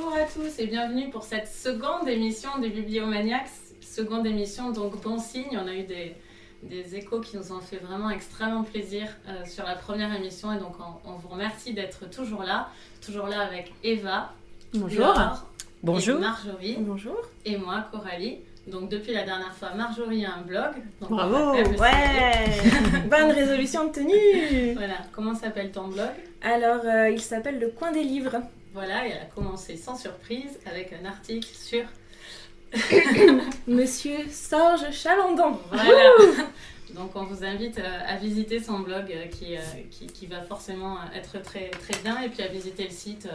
Bonjour à tous et bienvenue pour cette seconde émission des Bibliomaniacs. Seconde émission, donc bon signe. On a eu des, des échos qui nous ont fait vraiment extrêmement plaisir euh, sur la première émission et donc on, on vous remercie d'être toujours là, toujours là avec Eva, Bonjour. Laure, Bonjour. et Marjorie Bonjour. et moi Coralie. Donc depuis la dernière fois, Marjorie a un blog. Donc, Bravo. Ouais. Bonne résolution tenue. Voilà, comment s'appelle ton blog? Alors, euh, il s'appelle Le Coin des Livres. Voilà, et elle a commencé sans surprise avec un article sur Monsieur Sorge Chalandon. Voilà. Donc on vous invite euh, à visiter son blog euh, qui, euh, qui, qui va forcément être très, très bien et puis à visiter le site,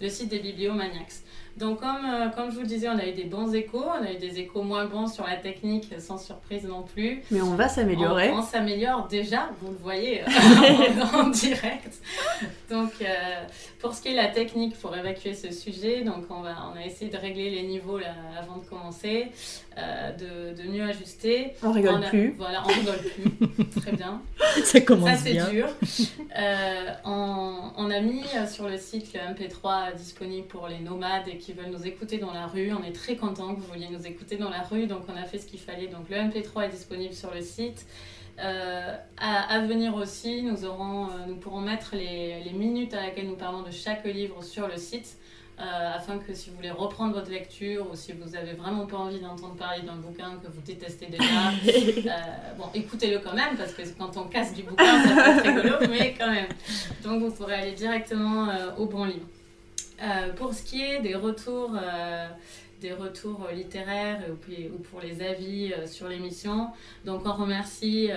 le site des Bibliomaniacs. Donc comme, euh, comme je vous le disais, on a eu des bons échos, on a eu des échos moins bons sur la technique, sans surprise non plus. Mais on va s'améliorer. On, on s'améliore déjà, vous le voyez euh, en, direct. Donc, euh, pour ce qui est de la technique pour évacuer ce sujet, donc on, va, on a essayé de régler les niveaux là, avant de commencer, euh, de, de mieux ajuster. On rigole On a- plus. Voilà, on rigole plus. Très bien. Ça Ça, commence c'est bien. dur. On, on a mis sur le site le MP3 disponible pour les nomades et qui veulent nous écouter dans la rue. On est très content que vous vouliez nous écouter dans la rue, donc on a fait ce qu'il fallait. Donc le MP3 est disponible sur le site. Euh, à, à venir aussi, nous, aurons, euh, nous pourrons mettre les, les minutes à laquelle nous parlons de chaque livre sur le site. euh, afin que si vous voulez reprendre votre lecture ou si vous avez vraiment pas envie d'entendre parler d'un bouquin que vous détestez déjà, bon, écoutez-le quand même, parce que quand on casse du bouquin, ça peut être rigolo, mais quand même. Donc vous pourrez aller directement au bon livre. Euh, pour ce qui est des retours, euh, des retours littéraires ou, pour les avis euh, sur l'émission, donc on remercie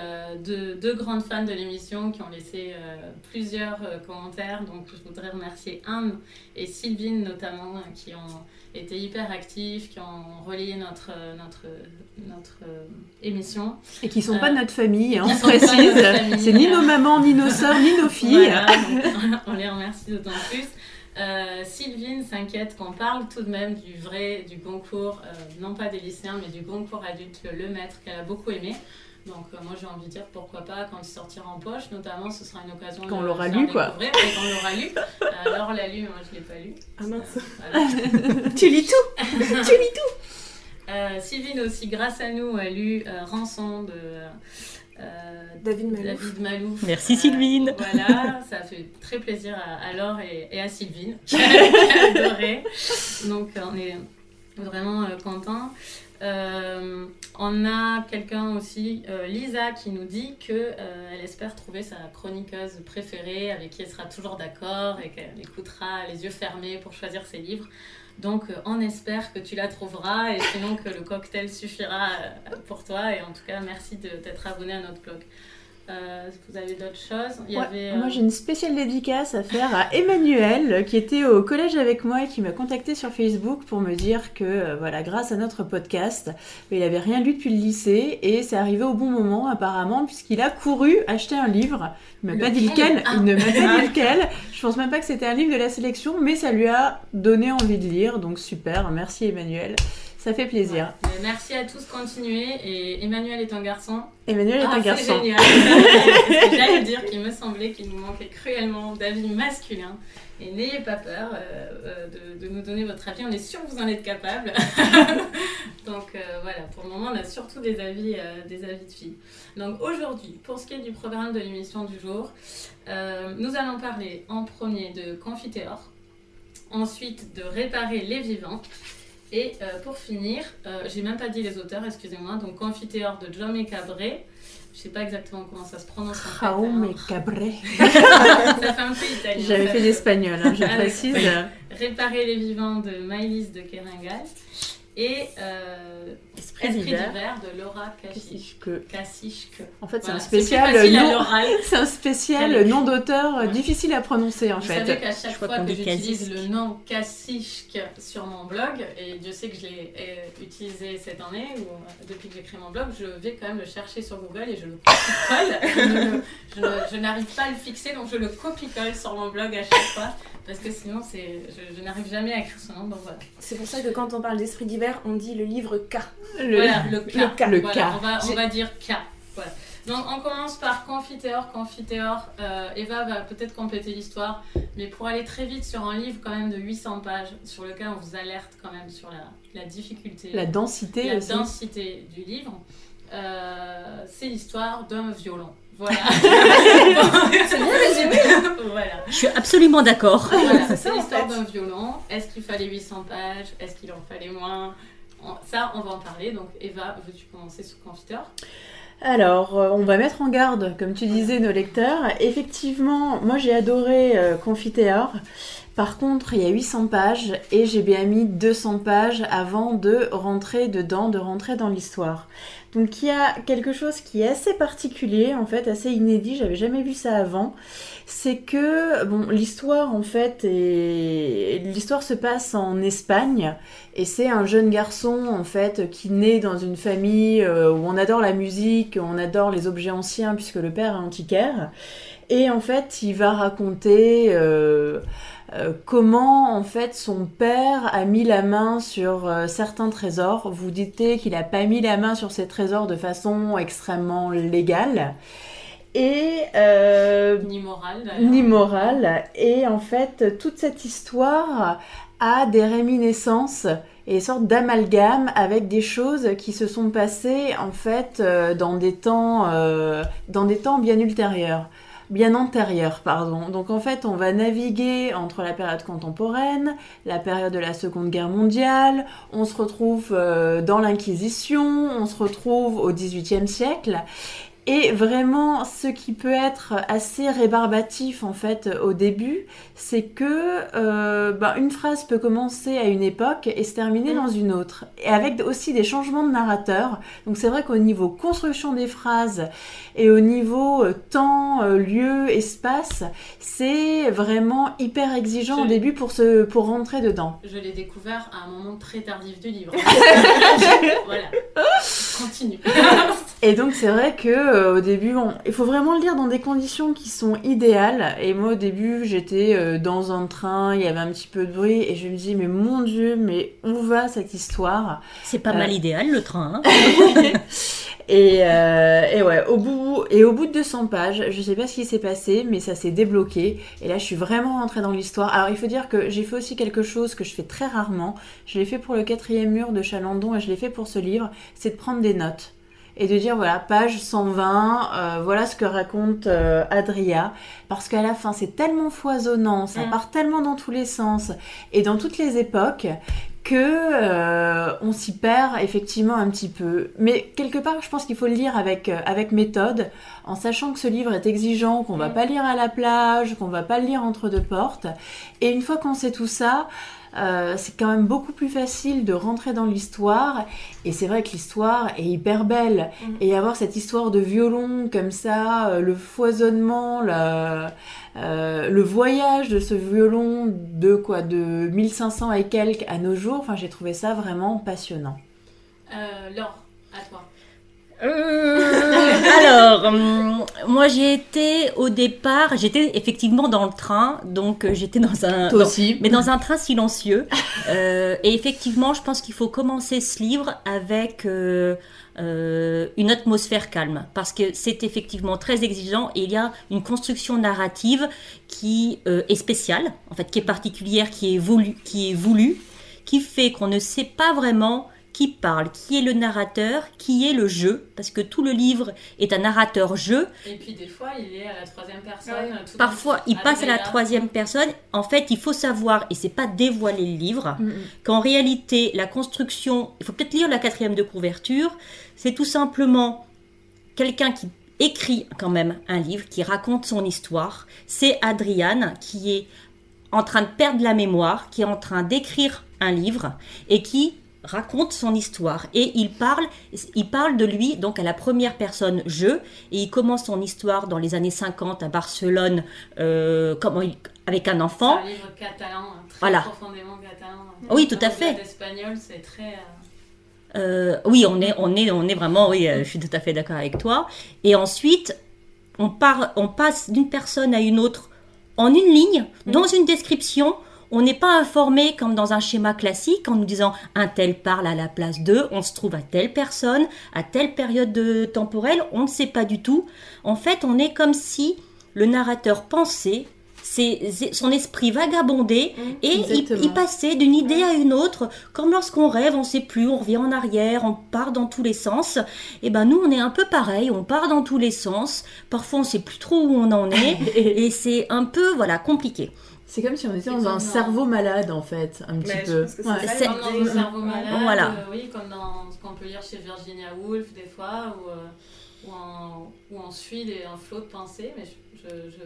deux, deux grandes fans de l'émission qui ont laissé plusieurs commentaires. Donc je voudrais remercier Anne et Sylvine notamment, euh, qui ont été hyper actifs, qui ont relayé notre, notre, notre émission. Et qui sont Euh, pas de notre famille, hein, on sont de précise. C'est ni nos mamans, ni nos sœurs, ni nos filles. Voilà, on les remercie d'autant plus. Euh, Sylvine s'inquiète qu'on parle tout de même du vrai, du concours, euh, non pas des lycéens, mais du concours adulte, le, le maître, qu'elle a beaucoup aimé. Donc euh, moi j'ai envie de dire pourquoi pas quand il sortira en poche, notamment ce sera une occasion Quand on de l'aura lu, quoi. qu'on l'aura lu. Laure l'a lu, moi je l'ai pas lu. Ah mince. Euh, voilà. tu lis tout. tu lis tout. Euh, Sylvine aussi, grâce à nous, a lu euh, Rançon de euh, David Malouf. David Malouf. Merci, Sylvine. Voilà, ça a fait très plaisir à, à Laure et, et à Sylvine, qui a, adoré. Donc on est vraiment euh, contents. Euh, on a quelqu'un aussi, euh, Lisa, qui nous dit que euh, espère trouver sa chroniqueuse préférée, avec qui elle sera toujours d'accord et qu'elle écoutera les yeux fermés pour choisir ses livres. Donc on espère que tu la trouveras et sinon que le cocktail suffira pour toi. Et en tout cas, merci de t'être abonné à notre blog. Euh, vous avez d'autres choses Il y Ouais, avait, euh, Moi j'ai une spéciale dédicace à faire à Emmanuel qui était au collège avec moi et qui m'a contacté sur Facebook pour me dire que euh, voilà grâce à notre podcast il avait rien lu depuis le lycée et c'est arrivé au bon moment apparemment puisqu'il a couru acheter un livre. Il m'a pas dit Lequel Ah. il ne m'a pas dit lequel. Je pense même pas que c'était un livre de la sélection mais ça lui a donné envie de lire donc super. Merci Emmanuel. Ça fait plaisir. Ouais. Merci à tous, continuez. Et Emmanuel est un garçon. Emmanuel est Ah, un c'est garçon. génial. Parce que J'allais dire qu'il me semblait qu'il nous manquait cruellement d'avis masculins. Et n'ayez pas peur euh, euh, de, de nous donner votre avis. On est sûr que vous en êtes capable. Donc euh, voilà, pour le moment, on a surtout des avis, euh, des avis de filles. Donc aujourd'hui, pour ce qui est du programme de l'émission du jour, nous allons parler en premier de Confiteor, ensuite de Réparer les vivants. Et euh, pour finir, euh, j'ai même pas dit les auteurs, excusez-moi, donc Confiteor de Jaume Cabré. Je sais pas exactement comment ça se prononce. Jaume hein. Cabré. Ça fait un peu italien. J'avais fait l'espagnol, hein, je Ah, précise. Réparer les vivants de Maëlys de Keringal et euh, Esprit Esprit d'hiver. d'hiver de Laura Kacichke. En fait, c'est Voilà, un spécial nom. C'est un spécial nom d'auteur euh, Ouais. difficile à prononcer en Vous fait. savez qu'à chaque Je fois que j'utilise le nom Kacichke sur mon blog, et Dieu sait que je l'ai euh, utilisé cette année, ou depuis que j'ai créé mon blog, je vais quand même le chercher sur Google et je le copie-colle. je n'arrive pas à le fixer, donc je le copie-colle sur mon blog à chaque fois, parce que sinon c'est, je n'arrive jamais à écrire son nom, donc voilà. C'est pour ça que quand on parle d'esprit d'hiver, on dit le livre K. Le- voilà, le K. le K. Le Voilà, K. On, va, on J'ai- va dire K. Voilà. Donc on commence par Confiteor. Confiteor, euh, Eva va peut-être compléter l'histoire, mais pour aller très vite sur un livre quand même de 800 pages, sur lequel on vous alerte quand même sur la, la difficulté, La densité la aussi. densité du livre, euh, c'est l'histoire d'un violon. Voilà. C'est bien résumé. voilà. Je suis absolument d'accord. Voilà, C'est l'histoire fait. d'un violon. Est-ce qu'il fallait 800 pages? Est-ce qu'il en fallait moins? On- Ça, on va en parler. Donc, Eva, veux-tu commencer sur Confiteur? Alors, euh, on va mettre en garde, comme tu disais, nos lecteurs. Effectivement, moi j'ai adoré euh, Confiteor. Par contre, il y a 800 pages et j'ai bien mis 200 pages avant de rentrer dedans, de rentrer dans l'histoire. Donc il y a quelque chose qui est assez particulier, en fait, assez inédit, j'avais jamais vu ça avant. C'est que, l'histoire, en fait, l'histoire se passe en Espagne et c'est un jeune garçon, en fait, qui naît dans une famille euh, où on adore la musique, on adore les objets anciens puisque le père est antiquaire. Et en fait, il va raconter euh, euh, comment en fait son père a mis la main sur euh, certains trésors? Vous dites qu'il a pas mis la main sur ces trésors de façon extrêmement légale et euh, Ni morale, ni morale. Et en fait, toute cette histoire a des réminiscences et des sortes d'amalgames avec des choses qui se sont passées en fait dans des temps, dans des temps bien ultérieurs. Bien antérieurs, pardon. Donc en fait, on va naviguer entre la période contemporaine, la période de la Seconde Guerre mondiale, on se retrouve euh, dans l'Inquisition, on se retrouve au XVIIIe siècle. Et vraiment, ce qui peut être assez rébarbatif en fait au début, c'est que euh, ben, une phrase peut commencer à une époque et se terminer Mm. dans une autre, et avec aussi des changements de narrateur. Donc c'est vrai qu'au niveau construction des phrases et au niveau euh, temps, euh, lieu, espace, c'est vraiment hyper exigeant au début pour se pour rentrer dedans. Je l'ai découvert à un moment très tardif du livre. voilà. Continue. Et donc c'est vrai que euh, au début, on- il faut vraiment le lire dans des conditions qui sont idéales. Et moi au début, j'étais euh, dans un train, il y avait un petit peu de bruit, et je me dis mais mon Dieu, mais où va cette histoire? C'est pas Euh. mal idéal le train. hein. et, euh, et ouais, au bout et au bout de 200 pages, je sais pas ce qui s'est passé, mais ça s'est débloqué. Et là, je suis vraiment rentrée dans l'histoire. Alors il faut dire que j'ai fait aussi quelque chose que je fais très rarement. Je l'ai fait pour le quatrième mur de Chalandon et je l'ai fait pour ce livre, c'est de prendre des notes et de dire voilà page 120 euh, voilà ce que raconte euh, Adria parce qu'à la fin c'est tellement foisonnant ça Mm. part tellement dans tous les sens et dans toutes les époques que euh, on s'y perd effectivement un petit peu mais quelque part je pense qu'il faut le lire avec euh, avec méthode en sachant que ce livre est exigeant qu'on va Mm. pas lire à la plage qu'on va pas le lire entre deux portes et une fois qu'on sait tout ça euh, c'est quand même beaucoup plus facile de rentrer dans l'histoire et c'est vrai que l'histoire est hyper belle Mhm. et avoir cette histoire de violon comme ça, euh, le foisonnement, la- euh, le voyage de ce violon de quoi de 1500 et quelques à nos jours, enfin j'ai trouvé ça vraiment passionnant. Laure, à toi. Euh, alors, hum, moi j'ai été au départ, j'étais effectivement dans le train, donc euh, j'étais dans un, dans- aussi. mais dans un train silencieux. Euh, et effectivement, je pense qu'il faut commencer ce livre avec euh, euh, une atmosphère calme, parce que c'est effectivement très exigeant et il y a une construction narrative qui est spéciale, en fait, qui est particulière, qui est voulue, qui est voulue, qui fait qu'on ne sait pas vraiment qui parle, qui est le narrateur, qui est le jeu, parce que tout le livre est un narrateur-jeu, Et puis des fois, il est à la troisième personne. Ouais. tout Parfois, il passe à la troisième personne. En fait, il faut savoir, et c'est pas dévoiler le livre, Mm, mm. qu'en réalité, la construction, il faut peut-être lire la quatrième de couverture, c'est tout simplement quelqu'un qui écrit quand même un livre, qui raconte son histoire. C'est Adriane qui est en train de perdre la mémoire, qui est en train d'écrire un livre et qui raconte son histoire et il parle il parle de lui donc à la première personne je et il commence son histoire dans les années 50 à Barcelone euh, comment il- avec un C'est enfant un livre catalan, hein, très Voilà. profondément catalan. Oui, tout à fait. c'est très. euh, Euh, oui, on est, on est, on est vraiment, oui, je suis tout à fait d'accord avec toi. Et ensuite, on, part, on passe d'une personne à une autre en une ligne, dans une description. On n'est pas informé comme dans un schéma classique en nous disant un tel parle à la place d'eux, on se trouve à telle personne, à telle période de temporelle, on ne sait pas du tout. En fait, on est comme si le narrateur pensait c'est son esprit vagabondait et il, passait d'une idée à une autre, comme lorsqu'on rêve, on ne sait plus, on revient en arrière, on part dans tous les sens. Et ben nous, on est un peu pareil, on part dans tous les sens. Parfois, on sait plus trop où on en est, et c'est un peu voilà compliqué. C'est comme si on était dans un cerveau malade en fait, un petit peu. c'est Comme dans le cerveau malade, Voilà. euh, oui, comme dans ce qu'on peut lire chez Virginia Woolf des fois, où, euh, où, on, où on suit des, un flot de pensées. Mais je, je, je-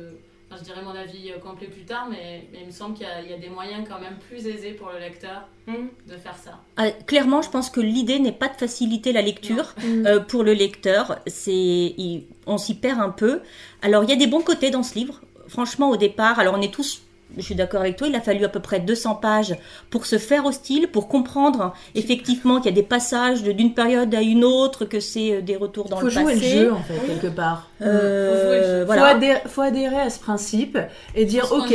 enfin, je dirais mon avis euh, complet plus tard, mais, mais il me semble qu'il y, a- il y a des moyens quand même plus aisés pour le lecteur Mm. de faire ça. Ah, clairement, je pense que l'idée n'est pas de faciliter la lecture. Mm. Euh, pour le lecteur, c'est, il- on s'y perd un peu. Alors, il y a des bons côtés dans ce livre. Franchement, au départ, alors on est tous, je suis d'accord avec toi, il a fallu à peu près 200 pages pour se faire au style, pour comprendre effectivement qu'il y a des passages de- d'une période à une autre, que c'est euh, des retours dans Faut le jouer passé. le jeu en fait, quelque part. Euh, Faut jouer le jeu. Faut, voilà. adhérer, faut adhérer à ce principe et dire ok,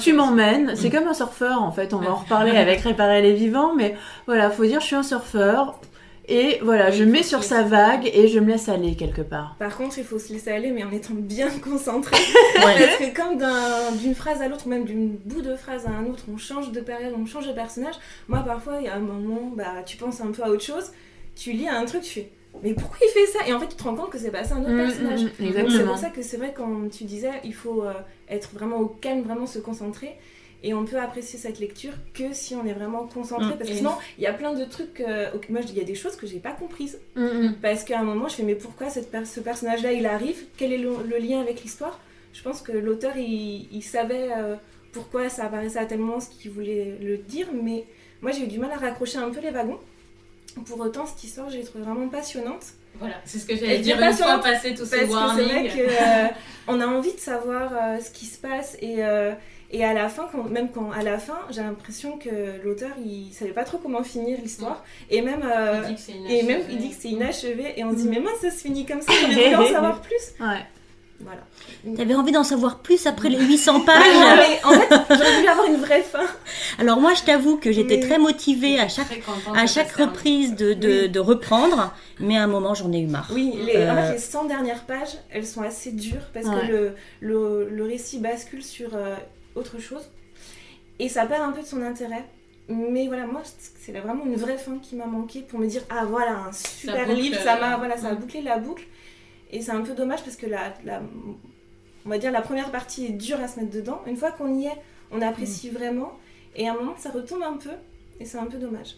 tu m'emmènes. C'est comme un surfeur en fait. On va en reparler avec réparer les vivants, mais voilà, faut dire je suis un surfeur et voilà, je mets sur sa vague et je me laisse aller quelque part. Par contre, il faut se laisser aller, mais en étant bien concentré. Parce que comme d'un- d'une phrase à l'autre, ou même d'une bout de phrase à un autre, on change de période, on change de personnage. Moi, parfois, il y a un moment, bah, tu penses un peu à autre chose, tu lis un truc, tu fais mais pourquoi il fait ça? Et en fait, tu te rends compte que c'est passé à un autre Mm, personnage. mm, C'est pour ça que c'est vrai, quand tu disais, il faut euh, être vraiment au calme, vraiment se concentrer. Et on peut apprécier cette lecture que si on est vraiment concentré. Mm. Parce que sinon, il y a plein de trucs. euh, moi, il y a des choses que j'ai pas comprises. Mm, mm. Parce qu'à un moment, je fais, mais pourquoi cette per- ce personnage-là, il arrive? Quel est le, le lien avec l'histoire? Je pense que l'auteur, il, il savait euh, pourquoi ça apparaissait à tel moment, ce qu'il voulait le dire, mais moi, j'ai eu du mal à raccrocher un peu les wagons. Pour autant, cette histoire, je l'ai trouvée vraiment passionnante. Voilà, c'est ce que j'allais dire une fois passé tous ces Parce que c'est vrai euh, on a envie de savoir euh, ce qui se passe et, euh, et à la fin, quand, même quand à la fin, j'ai l'impression que l'auteur il savait pas trop comment finir l'histoire et même euh, Il dit que c'est et même inachevé. il dit que c'est inachevé et on se dit Mm. mais mince ça se finit comme ça, j'aurais voulu en savoir plus. Ouais. Voilà. T'avais envie d'en savoir plus après les 800 Ah non, pages mais en fait, j'aurais voulu avoir une vraie fin. Alors moi, je t'avoue que j'étais Mais- très motivée à chaque à que chaque reprise de, de, Oui. de reprendre, mais à un moment j'en ai eu marre. Oui, les, en Euh, fait, les 100 dernières pages, elles sont assez dures parce Ouais. que le, le, le récit bascule sur euh, autre chose et ça perd un peu de son intérêt. Mais voilà, moi, c'est vraiment une vraie fin qui m'a manqué pour me dire Ah voilà, un super boucle, livre, ça m'a voilà, ça a mm. bouclé la boucle. Et c'est un peu dommage parce que la, la- on va dire la première partie est dure à se mettre dedans. Une fois qu'on y est, on apprécie vraiment. Et à un moment, ça retombe un peu et c'est un peu dommage.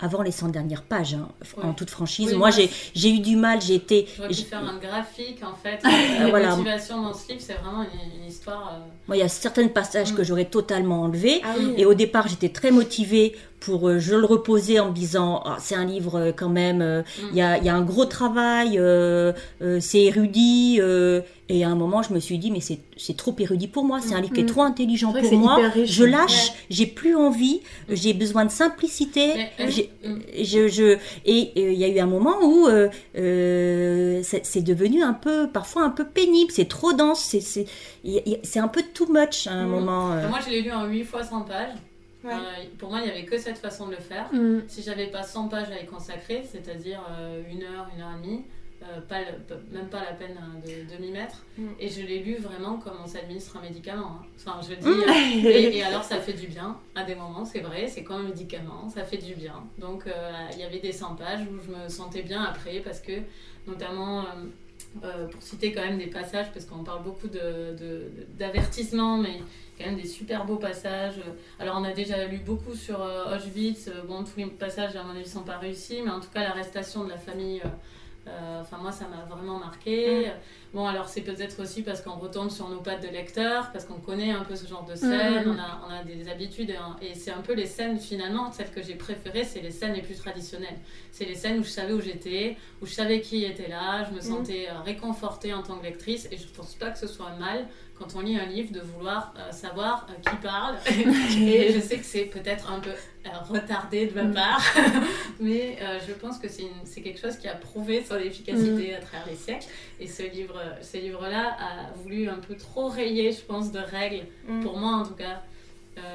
Avant les 100 dernières pages, hein, en toute franchise, Oui, moi moi, j'ai eu du mal, j'ai été... J'aurais pu faire un graphique en fait. Euh, La voilà. motivation dans ce livre, c'est vraiment une, une histoire. euh, Moi, il y a certains passages Mm. que j'aurais totalement enlevés. Ah oui. Et au départ, j'étais très motivée pour euh, je le reposer en me disant Ah, c'est un livre euh, quand même, euh, il y, a, il y a un gros travail, euh, euh, c'est érudit. euh, et à un moment, je me suis dit mais c'est c'est trop érudit pour moi, c'est un livre qui est Mm. trop intelligent pour moi. riche. Je lâche, j'ai plus envie, j'ai besoin de simplicité. Mm. je, je, et euh, il y a eu un moment où euh, euh, c'est c'est devenu un peu, parfois un peu pénible, c'est trop dense, c'est- un peu too much à un Mm. moment. Moi, je l'ai lu en 8 fois 100 pages. Ouais. Euh, pour moi, il n'y avait que cette façon de le faire. Mm. Si j'avais pas 100 pages à y consacrer, c'est-à-dire euh, une heure, une heure et demie, euh, pas le- même pas la peine hein, de, de m'y mettre. Mm. Et je l'ai lu vraiment comme on s'administre un médicament. hein. Enfin, je dis. Mm. euh, et, et alors, ça fait du bien. À des moments, c'est vrai, c'est comme un médicament, ça fait du bien. Donc, il y avait des 100 pages où je me sentais bien après parce que, notamment. Euh, pour citer quand même des passages, parce qu'on parle beaucoup de- de- d'avertissements, mais quand même des super beaux passages. Alors on a déjà lu beaucoup sur euh, Auschwitz, Euh, bon tous les passages à mon avis sont pas réussis, mais en tout cas l'arrestation de la famille, euh, enfin moi ça m'a vraiment marqué. Bon alors c'est peut-être aussi parce qu'on retombe sur nos pattes de lecteur, parce qu'on connaît un peu ce genre de scène, Mhm. on, a, on a des habitudes, et, un- et c'est un peu les scènes finalement, celles que j'ai préférées, c'est les scènes les plus traditionnelles. C'est les scènes où je savais où j'étais, où je savais qui était là, je me sentais euh, réconfortée en tant que lectrice, et je pense pas que ce soit mal quand on lit un livre de vouloir euh, savoir euh, qui parle. et je sais que c'est peut-être un peu euh, retardé de ma Mm. part, mais je pense que c'est quelque chose qui a prouvé son efficacité à travers les siècles. Et ce livre, ce livre-là a voulu un peu trop rayer, je pense, de règles, Mm. pour moi en tout cas,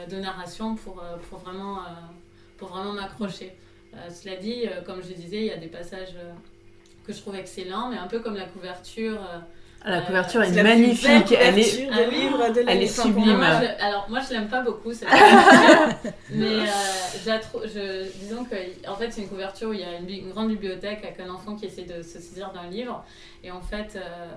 de narration pour, pour vraiment, pour vraiment m'accrocher. Euh, cela dit, euh, comme je disais, il y a des passages euh, que je trouve excellents, mais un peu comme la couverture. Euh, La couverture est, magnifique. Elle est... couverture Ah de oui. livre de Elle est sublime. moi, moi, je- alors moi je l'aime pas beaucoup cette couverture, mais euh, je la trou- je- disons que en fait c'est une couverture où il y a une, grande bibliothèque avec un enfant qui essaie de se saisir d'un livre et en fait euh,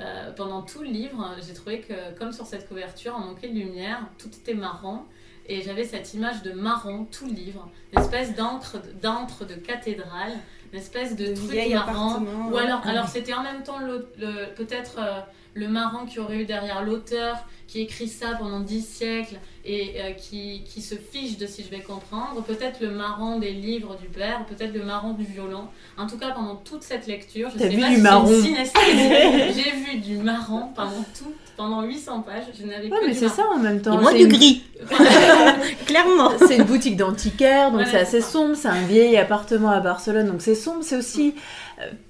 euh, pendant tout le livre j'ai trouvé que comme sur cette couverture on manquait de lumière, tout était marron et j'avais cette image de marron tout le livre, une espèce d'encre d'encre de cathédrale, une espèce de truc vieil appartement. ou ouais. alors, alors c'était en même temps le, le- peut-être euh, le marrant qui aurait eu derrière l'auteur qui écrit ça pendant dix siècles et euh, qui, qui se fiche de si je vais comprendre, peut-être le marron des livres du père, peut-être le marron du violon. En tout cas, pendant toute cette lecture, je T'as sais vu pas du si marron c'est une synesthésie, j'ai vu du marron pendant tout, pendant 800 pages, je n'avais Ouais, que mais c'est ça en même temps. Et moi du une- gris, clairement. C'est une boutique d'antiquaire, donc Voilà, c'est assez ça. sombre. C'est un vieil appartement à Barcelone, donc c'est sombre. C'est aussi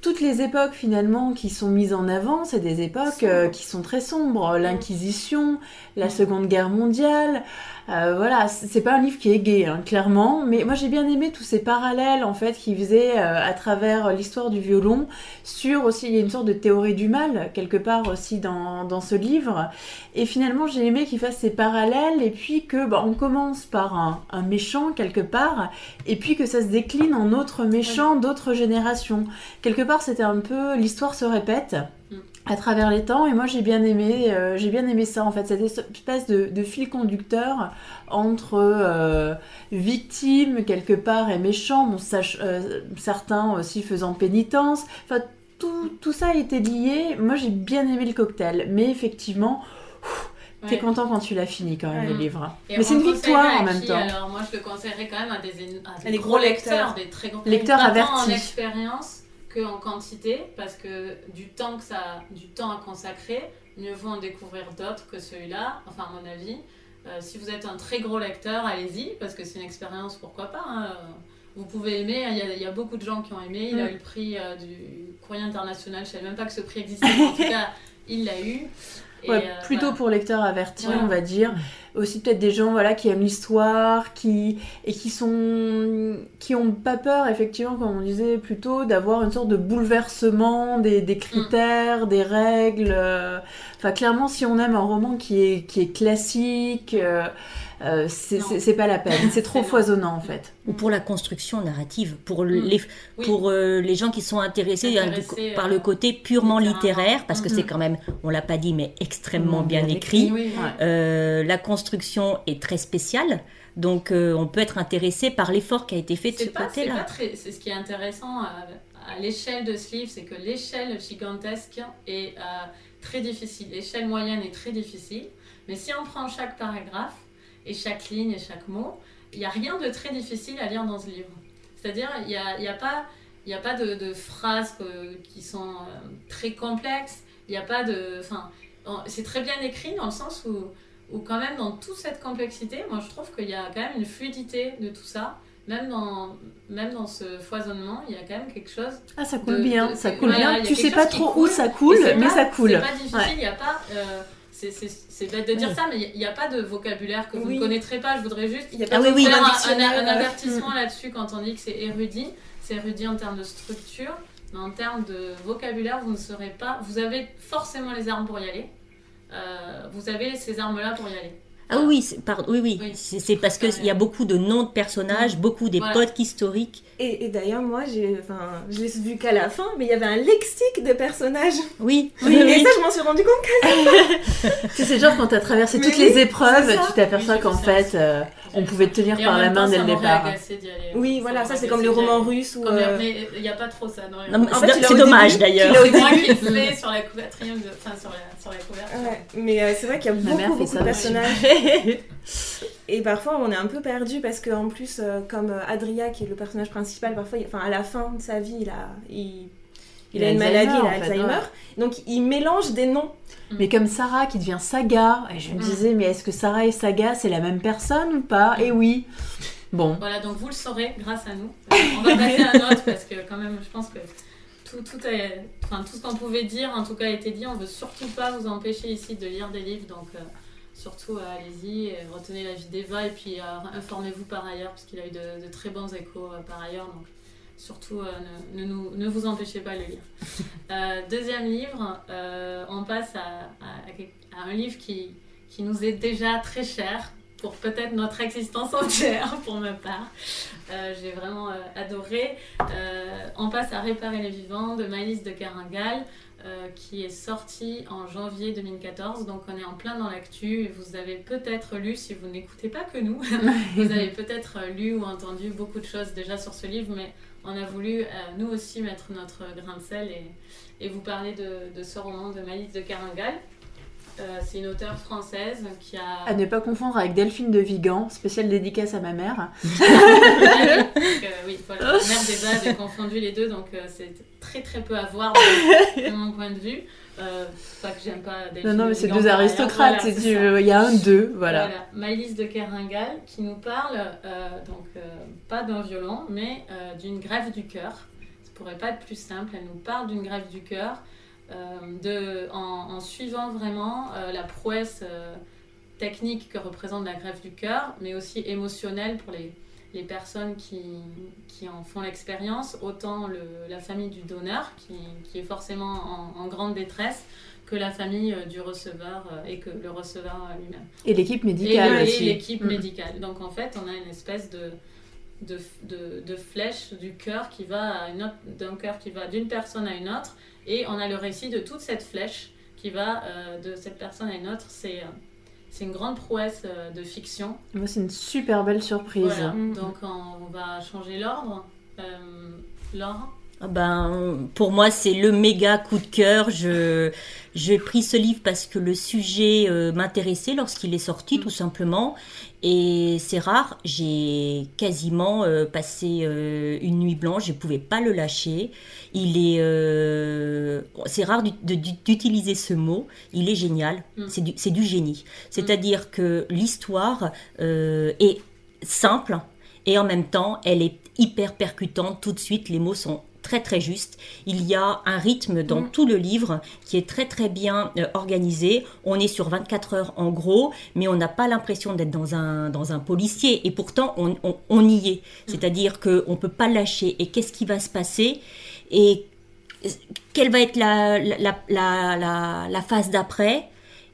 toutes les époques finalement qui sont mises en avant. C'est des époques euh, qui sont très sombres. L'Inquisition, la. Seconde Guerre mondiale. Euh, voilà, c'est pas un livre qui est gai, hein, clairement. Mais moi j'ai bien aimé tous ces parallèles en fait qu'il faisait euh, à travers l'histoire du violon. Sur aussi, il y a une sorte de théorie du mal quelque part aussi dans, dans ce livre. Et finalement, j'ai aimé qu'il fasse ces parallèles et puis que bah, on commence par un, un méchant quelque part et puis que ça se décline en autres méchants d'autres générations. Quelque part, c'était un peu l'histoire se répète Mm. à travers les temps et moi j'ai bien aimé euh, j'ai bien aimé ça en fait cette espèce de, de fil conducteur entre euh, victimes quelque part et méchants bon, sach- euh, certains aussi faisant pénitence enfin tout, tout ça a été lié moi j'ai bien aimé le cocktail mais effectivement T'es ouais. content quand tu l'as fini quand même Ouais. le livre. Et Mais c'est une victoire en même qui, temps. Alors moi je le conseillerais quand même à des, à des À des gros, gros lecteurs, lecteurs. des très gros Lecteurs avertis. en expérience que en quantité, parce que du temps que ça, du temps à consacrer, mieux vaut en découvrir d'autres que celui-là. Enfin à mon avis, Euh, si vous êtes un très gros lecteur, allez-y parce que c'est une expérience, pourquoi pas. hein. Vous pouvez aimer, il y, a, il y a beaucoup de gens qui ont aimé. Il a Mm. eu le prix euh, du courrier international, je ne savais même pas que ce prix existait, en tout cas, il l'a eu. Et, Ouais, euh, plutôt voilà. pour lecteurs avertis, Voilà. on va dire. Aussi peut-être des gens voilà qui aiment l'histoire, qui et qui sont qui ont pas peur effectivement, comme on disait plus tôt, d'avoir une sorte de bouleversement des, Mm. des critères, des règles. euh, Enfin clairement, si on aime un roman qui est qui est classique, euh, euh, c'est pas la peine. C'est trop foisonnant en fait. Ou pour la construction narrative, pour Mm. les, Oui. pour euh, les gens qui sont intéressés, hein, par le côté purement littéraire, parce que c'est quand même, on l'a pas dit, mais extrêmement Mhm, bien bien écrit. Oui, oui. Ouais. Euh, la construction est très spéciale, donc euh, on peut être intéressé par l'effort qui a été fait de ce côté-là. C'est ce qui est intéressant à, à l'échelle de ce livre, c'est que l'échelle gigantesque est euh, très difficile. L'échelle moyenne est très difficile. Mais si on prend chaque paragraphe et chaque ligne et chaque mot, il n'y a rien de très difficile à lire dans ce livre. C'est-à-dire, il n'y a, y a pas. N'y a pas de, de phrases que- qui sont euh, très complexes. Il n'y a pas de. Enfin, c'est très bien écrit dans le sens où, où, quand même, dans toute cette complexité, moi je trouve qu'il y a quand même une fluidité de tout ça. Même dans, même dans ce foisonnement, il y a quand même quelque chose. Ah ça coule De- bien, de- ça coule voilà, bien. Tu sais pas trop où ça coule, mais pas- ça coule. C'est pas difficile, Ouais. il n'y a pas. euh, c'est- bête de dire Oui. ça, mais il n'y a pas de vocabulaire que vous Oui. ne connaîtrez pas. Je voudrais juste Il y a Ah pas oui, de oui. faire un, euh, avertissement là-dessus quand on dit que c'est érudit. C'est érudit en termes de structure, mais en termes de vocabulaire, vous ne serez pas. Vous avez forcément les armes pour y aller. Euh, vous avez ces armes-là pour y aller. Ah oui, c'est- pardon, oui, oui, Oui. c'est c'est parce qu'il y a beaucoup de noms de personnages, beaucoup Voilà. d'époques historiques. Et, et d'ailleurs, moi, j'ai, enfin, je l'ai vu qu'à la fin, mais il y avait un lexique de personnages. Oui, et oui, ça, je m'en suis rendu compte. Tu sais, c'est genre quand t'as traversé Mais toutes oui, les épreuves, c'est tu t'aperçois qu'en fait, euh, on pouvait te tenir Et par la main temps, dès le départ. Oui, voilà, ça, c'est comme les romans russes. Euh, Mais il n'y a pas trop ça. Non, Non, En c'est fait, c'est dommage d'ailleurs. il a au C'est moi qui le sur la couverture, enfin sur la, sur. Ouais, mais euh, c'est vrai qu'il y a Ma beaucoup, fait beaucoup de personnages. Et parfois, on est un peu perdu parce qu'en plus, euh, comme euh, Adria, qui est le personnage principal, parfois, il- enfin, à la fin de sa vie, il a, il, il a une Alzheimer, maladie, il a fait, Alzheimer. ouais. Donc, il mélange des noms. Mais comme Sarah qui devient Saga, et je me Mm. disais, mais est-ce que Sarah et Saga, c'est la même personne ou pas? Et oui. Bon. Voilà, donc vous le saurez grâce à nous. On va passer à un autre parce que quand même, je pense que tout, tout, est, enfin, tout ce qu'on pouvait dire, en tout cas, a été dit. On veut surtout pas vous empêcher ici de lire des livres. Donc euh, surtout allez-y, retenez la vie d'Eva et puis informez-vous par ailleurs, parce qu'il a eu de, très bons échos par ailleurs. Donc surtout ne, ne, ne, vous empêchez pas de le lire. deuxième livre, on passe à, à, un livre qui, qui nous est déjà très cher, pour peut-être notre existence entière, pour ma part. Euh, j'ai vraiment euh, adoré. Euh, on passe à Réparer les vivants de Maïs de Caringal, qui est sorti en janvier 2014. Donc on est en plein dans l'actu. Vous avez peut-être lu, si vous n'écoutez pas que nous, vous avez peut-être lu ou entendu beaucoup de choses déjà sur ce livre, mais on a voulu nous aussi mettre notre grain de sel et, et vous parler de, de ce roman de Maïs de Caringal. Euh, c'est une auteure française qui a. À ne pas confondre avec Delphine de Vigan, spéciale dédicace à ma mère. oui, voilà, ma mère des bases a confondu les deux, donc euh, c'est très très peu à voir de, mon point de vue. Euh, pas que j'aime pas Delphine. Non, non, mais c'est deux aristocrates, il y a un deux, voilà. voilà. Maëlys de Keringal qui nous parle, donc pas d'un violon, mais d'une grève du cœur. Ça pourrait pas être plus simple, elle nous parle d'une grève du cœur. Euh, de, en, suivant vraiment euh, la prouesse euh, technique que représente la greffe du cœur, mais aussi émotionnelle pour les, les personnes qui, qui, en font l'expérience, autant le, la famille du donneur, qui, qui est forcément en, grande détresse, que la famille du receveur et que le receveur lui-même. Et l'équipe médicale et, aussi. Et l'équipe mm. médicale. Donc en fait, on a une espèce de, de, de, de flèche du cœur qui va d'un cœur qui va d'une personne à une autre et on a le récit de toute cette flèche qui va euh, de cette personne à une autre. C'est euh, c'est une grande prouesse euh, de fiction. Moi, c'est une super belle surprise. Voilà. Donc, on, va changer l'ordre. Laure ah ben, pour moi, c'est le méga coup de cœur. Je, j'ai pris ce livre parce que le sujet m'intéressait lorsqu'il est sorti, tout simplement. Et c'est rare, j'ai quasiment passé une nuit blanche, je ne pouvais pas le lâcher. Il est, euh, c'est rare d'utiliser ce mot. Il est génial. Mm. C'est du, génie. C'est-à-dire mm. que l'histoire euh, est simple et en même temps, elle est hyper percutante. Tout de suite, les mots sont très très justes. Il y a un rythme dans mm. tout le livre qui est très très bien euh, organisé. On est sur 24 heures en gros, mais on n'a pas l'impression d'être dans un, dans un policier. Et pourtant, on, on y est. C'est-à-dire qu'on ne peut pas lâcher. Et qu'est-ce qui va se passer? Et quelle va être la, la, la, la phase d'après?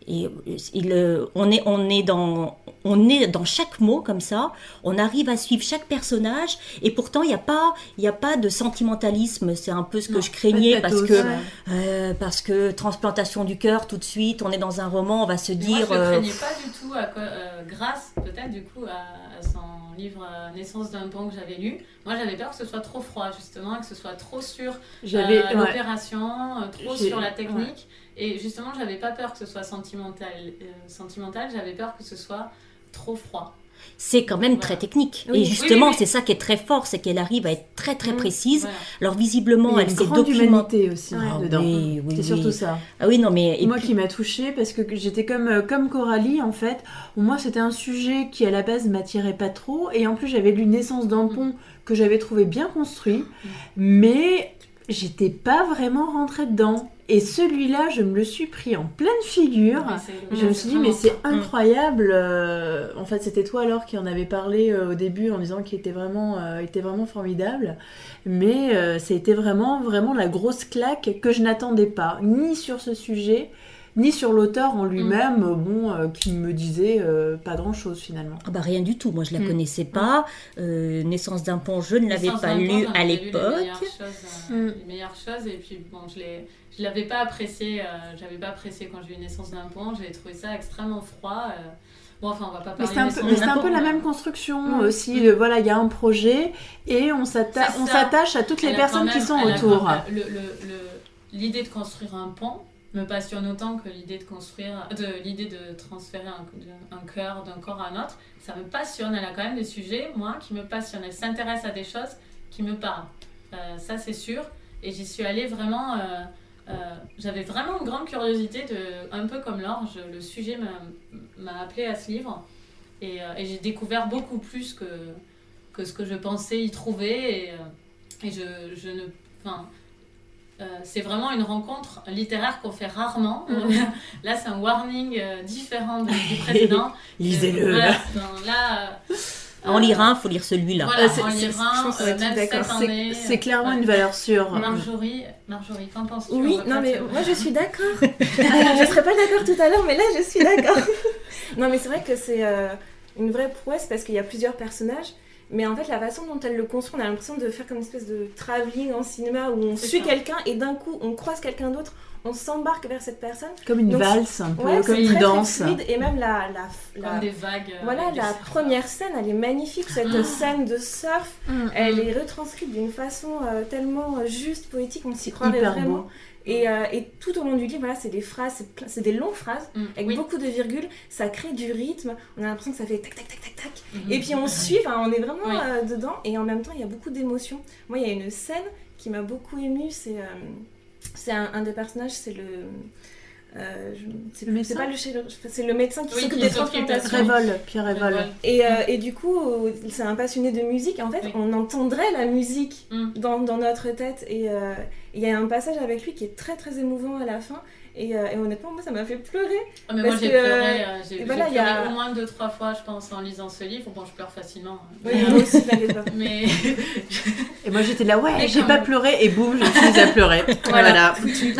Et il, on, est, on, est dans, on est dans chaque mot comme ça, on arrive à suivre chaque personnage, et pourtant il n'y a, pas, y a pas de sentimentalisme. C'est un peu ce que je craignais parce que, euh, parce que transplantation du cœur, tout de suite, on est dans un roman, on va se dire. Moi, je ne euh, craignais pas du tout, euh, grâce peut-être du coup à, son livre Naissance d'un pont que j'avais lu. Moi j'avais peur que ce soit trop froid justement, que ce soit trop sur l'opération, trop sur la technique. Et justement, j'avais pas peur que ce soit sentimental, euh, sentimental j'avais peur que ce soit trop froid. C'est quand même très technique. et justement, c'est ça qui est très fort, c'est qu'elle arrive à être très très mmh, précise. Alors visiblement, elle s'est documentée aussi ah dedans. c'est surtout ça. Ah oui, non mais et moi qui m'a touchée parce que j'étais comme euh, comme Coralie en fait. Moi, c'était un sujet qui à la base m'attirait pas trop et en plus j'avais lu Naissance d'un pont que j'avais trouvé bien construit, mmh. mais j'étais pas vraiment rentrée dedans. Et celui-là, je me le suis pris en pleine figure. je me suis dit, mais c'est incroyable. Euh, en fait, c'était toi alors qui en avait parlé euh, au début en disant qu'il était vraiment, euh, était vraiment formidable. Mais c'était vraiment, vraiment la grosse claque que je n'attendais pas, ni sur ce sujet, ni sur l'auteur en lui-même, mm. bon, euh, qui me disait euh, pas grand-chose finalement. Ah bah rien du tout, moi je la mm. connaissais pas. Euh, Naissance d'un pont, je ne l'avais pas lu à l'époque. Les, meilleures choses, et puis bon, je l'ai, je l'avais pas apprécié, j'avais pas apprécié quand j'ai lu Naissance d'un pont, j'ai trouvé ça extrêmement froid. Bon, enfin, on va pas parler Mais c'est un, peu, la même construction aussi. voilà, il y a un projet et on s'attache à toutes les personnes qui sont autour. L'idée de construire un pont, me passionne autant que l'idée de construire, de l'idée de transférer un, un cœur d'un corps à un autre. Ça me passionne. Elle a quand même des sujets, moi, qui me passionnent. Elle s'intéresse à des choses qui me parlent. Euh, ça, c'est sûr. Et j'y suis allée vraiment. Euh, euh, j'avais vraiment une grande curiosité, de, un peu comme Laure. le sujet m'a appelé à ce livre. Et, et j'ai découvert beaucoup plus que, que ce que je pensais y trouver. Et, et je, je ne. Enfin, euh, c'est vraiment une rencontre littéraire qu'on fait rarement. Mhm. là, c'est un warning euh, différent du précédent. Lisez-le. Euh, voilà. Là, euh, En lire un, faut lire celui-là. Voilà, Euh, c'est- en euh, clairement Ouais. une valeur sûre. Marjorie, Marjorie, qu'en penses-tu Oui, On non mais euh, moi je suis d'accord. je serais pas d'accord tout à l'heure, mais là je suis d'accord. non mais c'est vrai que c'est euh, une vraie prouesse parce qu'il y a plusieurs personnages. Mais en fait, la façon dont elle le construit, on a l'impression de faire comme une espèce de travelling en cinéma où on suit quelqu'un et d'un coup on croise quelqu'un d'autre, on s'embarque vers cette personne. Comme une Donc, valse, un peu, Ouais, comme une danse. fluide. Et même la, la, la- Comme des vagues. euh, voilà, des la première scène, elle est magnifique. Cette Ah. scène de surf, Mm. elle est retranscrite d'une façon euh, tellement euh, juste, poétique, on s'y croirait Hyper vraiment. beau. Et, euh, et tout au long du livre, voilà, c'est des phrases, c'est des longues phrases Mm, avec oui. beaucoup de virgules. Ça crée du rythme. On a l'impression que ça fait tac tac tac tac tac. Mhm. Et puis on suit, on est vraiment Oui. euh, dedans. Et en même temps, il y a beaucoup d'émotions. Moi, il y a une scène qui m'a beaucoup émue. C'est euh, c'est un, un des personnages, c'est le. euh, c'est Le médecin c'est pas le chirurgien, c'est le médecin qui Oui, s'occupe des transplantations. Révol, Pierre Révol. Et, euh, et du coup, c'est un passionné de musique. En fait, Oui. on entendrait la musique Mm. dans, dans notre tête. Et euh, il y a un passage avec lui qui est très très émouvant à la fin. Et, euh, et honnêtement, moi, ça m'a fait pleurer. Ah, mais moi j'ai pleuré, euh, euh, j'ai voilà, pleuré a- au moins deux trois fois je pense en lisant ce livre. Bon je pleure facilement. hein. Oui, Mais, moi aussi, mais Et moi j'étais là, ouais, j'ai pas même. pleuré, et boum, je suis à pleurer. voilà. Foutu.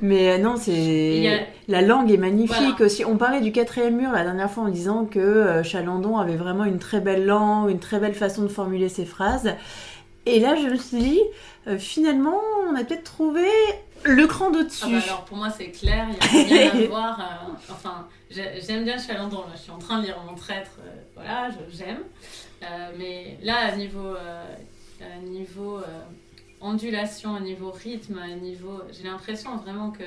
Mais non, c'est. a- La langue est magnifique Voilà. aussi. On parlait du quatrième mur la dernière fois en disant que Chalandon avait vraiment une très belle langue, une très belle façon de formuler ses phrases. Et là, je me suis dit, euh, finalement, on a peut-être trouvé le cran d'au-dessus. Ah bah alors pour moi c'est clair, il n'y a rien à voir. euh, enfin, j'ai- j'aime bien Chalandon, là je suis en train de lire mon traître, euh, voilà, j'aime. Euh, mais là, à niveau, niveau ondulation, à niveau rythme, à niveau. J'ai l'impression vraiment que,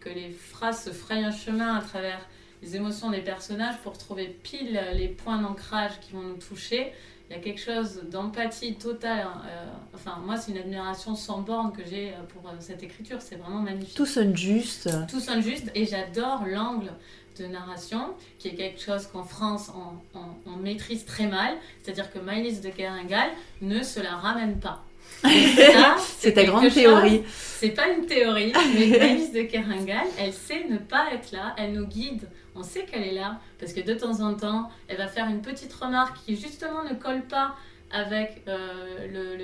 que les phrases se frayent un chemin à travers les émotions des personnages pour trouver pile les points d'ancrage qui vont nous toucher. Il y a quelque chose d'empathie totale. hein, euh, enfin, moi, c'est une admiration sans borne que j'ai euh, pour euh, cette écriture. C'est vraiment magnifique Tout sonne juste. tout sonne juste et j'adore l'angle de narration qui est quelque chose qu'en France on, on- on maîtrise très mal c'est-à-dire que Maëlys de Keringal ne se la ramène pas C'est ta grande chose- théorie. c'est pas une théorie mais Maëlys de Keringal elle sait ne pas être là elle nous guide on sait qu'elle est là parce que de temps en temps elle va faire une petite remarque qui justement ne colle pas avec euh,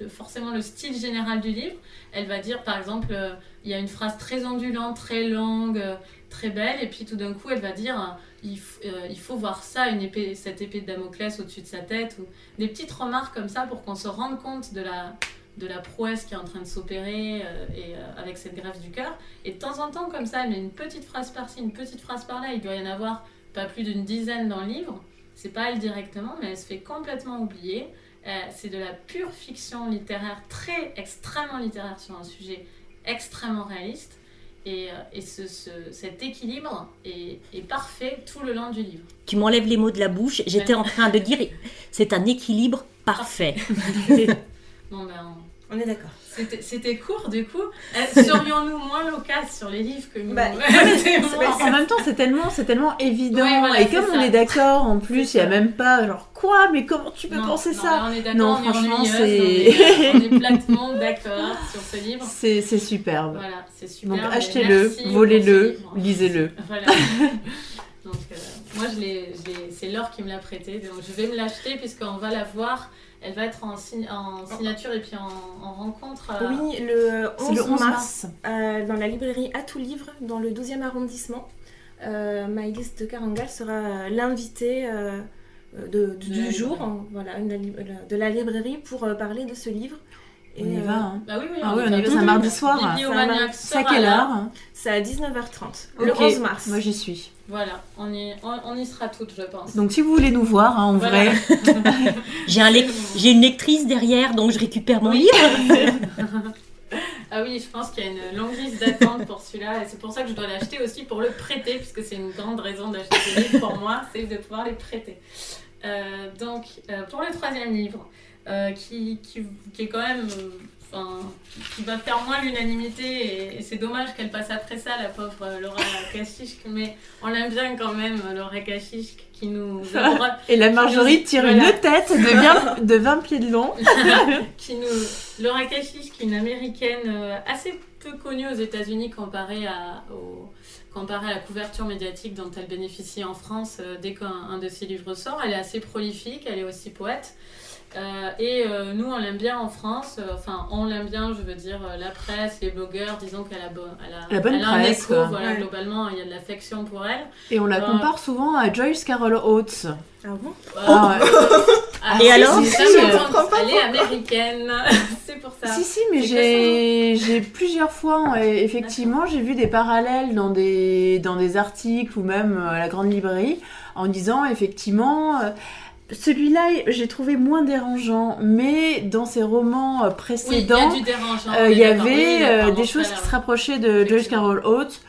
le, forcément le style général du livre. Elle va dire, par exemple, euh, il y a une phrase très ondulante, très longue, euh, très belle, et puis tout d'un coup, elle va dire, euh, il faut voir ça, une épée, cette épée de Damoclès au-dessus de sa tête, ou des petites remarques comme ça pour qu'on se rende compte de la, de la prouesse qui est en train de s'opérer euh, et euh, avec cette greffe du cœur. Et de temps en temps, comme ça, met une petite phrase par-ci, une petite phrase par-là. Il doit y en avoir pas plus d'une dizaine dans le livre. C'est pas elle directement, mais elle se fait complètement oublier. C'est de la pure fiction littéraire, très extrêmement littéraire sur un sujet extrêmement réaliste. Et, euh, et ce, ce- cet équilibre est, est parfait tout le long du livre. Tu m'enlèves les mots de la bouche. J'étais en train de dire, c'est un équilibre parfait. Bon, ben, on- est d'accord. c'était- court du coup. Euh, Serions-nous moins loquaces sur les livres que nous Bah, pas- En même temps, c'est tellement, c'est tellement évident. Ouais, voilà, et comme on ça. est d'accord, en plus, il n'y a même pas genre quoi, mais comment tu peux Non, penser non, ça là, on est d'accord, Non, on est franchement, c'est- On est, platement d'accord sur ce livre. C'est superbe. Voilà, c'est super. Donc achetez-le, volez-le, lisez-le. Voilà. Donc, euh, moi, je l'ai- c'est Laure qui me l'a prêté. Donc, je vais me l'acheter puisqu'on va la voir. Elle va être en, sign- en signature et puis en, en rencontre. euh, Oui, le 11, C'est le 11 mars, mars. euh, dans la librairie À tout livre, dans le 12e arrondissement, euh, Maïlis de Carangal sera l'invitée euh, de, de- du jour, en- voilà, une- de la librairie pour euh, parler de ce livre. On y euh, va. hein. Bah oui, oui, Ah oui, on y va, c'est un mardi soir. C'est à quelle heure C'est à 19h30, le Ok, 11 mars. Moi j'y suis. Voilà, on y, on, on y sera toutes, je pense. Donc si vous voulez nous voir hein, en Voilà. vrai, J'ai un j'ai une lectrice derrière, donc je récupère mon Oui. livre. Ah oui, je pense qu'il y a une longue liste d'attente pour celui-là et c'est pour ça que je dois l'acheter aussi pour le prêter puisque c'est une grande raison d'acheter des livres pour moi, c'est de pouvoir les prêter. Euh, donc, euh, pour le troisième livre, euh, qui, qui, qui est quand même, euh, enfin, qui va faire moins l'unanimité et, et c'est dommage qu'elle passe après ça, la pauvre euh, Laura Kachishk, mais on l'aime bien quand même, Laura Kachishk, qui nous et la Marjorie tire Voilà. une tête de 20, de 20 pieds de long. qui nous, Laura qui est une américaine assez peu connue aux États-Unis comparée à, au- comparée à la couverture médiatique dont elle bénéficie en France dès qu'un un de ses livres sort. Elle est assez prolifique, elle est aussi poète. Euh, et euh, nous, on l'aime bien en France. Euh, Enfin, on l'aime bien, je veux dire, euh, la presse, les blogueurs, disons qu'elle a, bo- elle a, La bonne elle a un presse, écho. quoi. Voilà, Ouais. globalement, il y a de l'affection pour elle. Et on la Euh, compare souvent à Joyce Carol Oates. Ah bon? Ah, ouais. Ah, Et si, alors si, Elle est américaine, c'est pour ça. Si, si, mais j'ai plusieurs fois, ouais, effectivement, j'ai vu des parallèles dans des, dans des articles ou même à la grande librairie en disant, effectivement, euh, celui-là, j'ai trouvé moins dérangeant, mais dans ses romans euh, Oui, il y a précédents, euh, il y d'accord. avait Oui, euh, des choses qui se rapprochaient de Joyce. Carol Oates,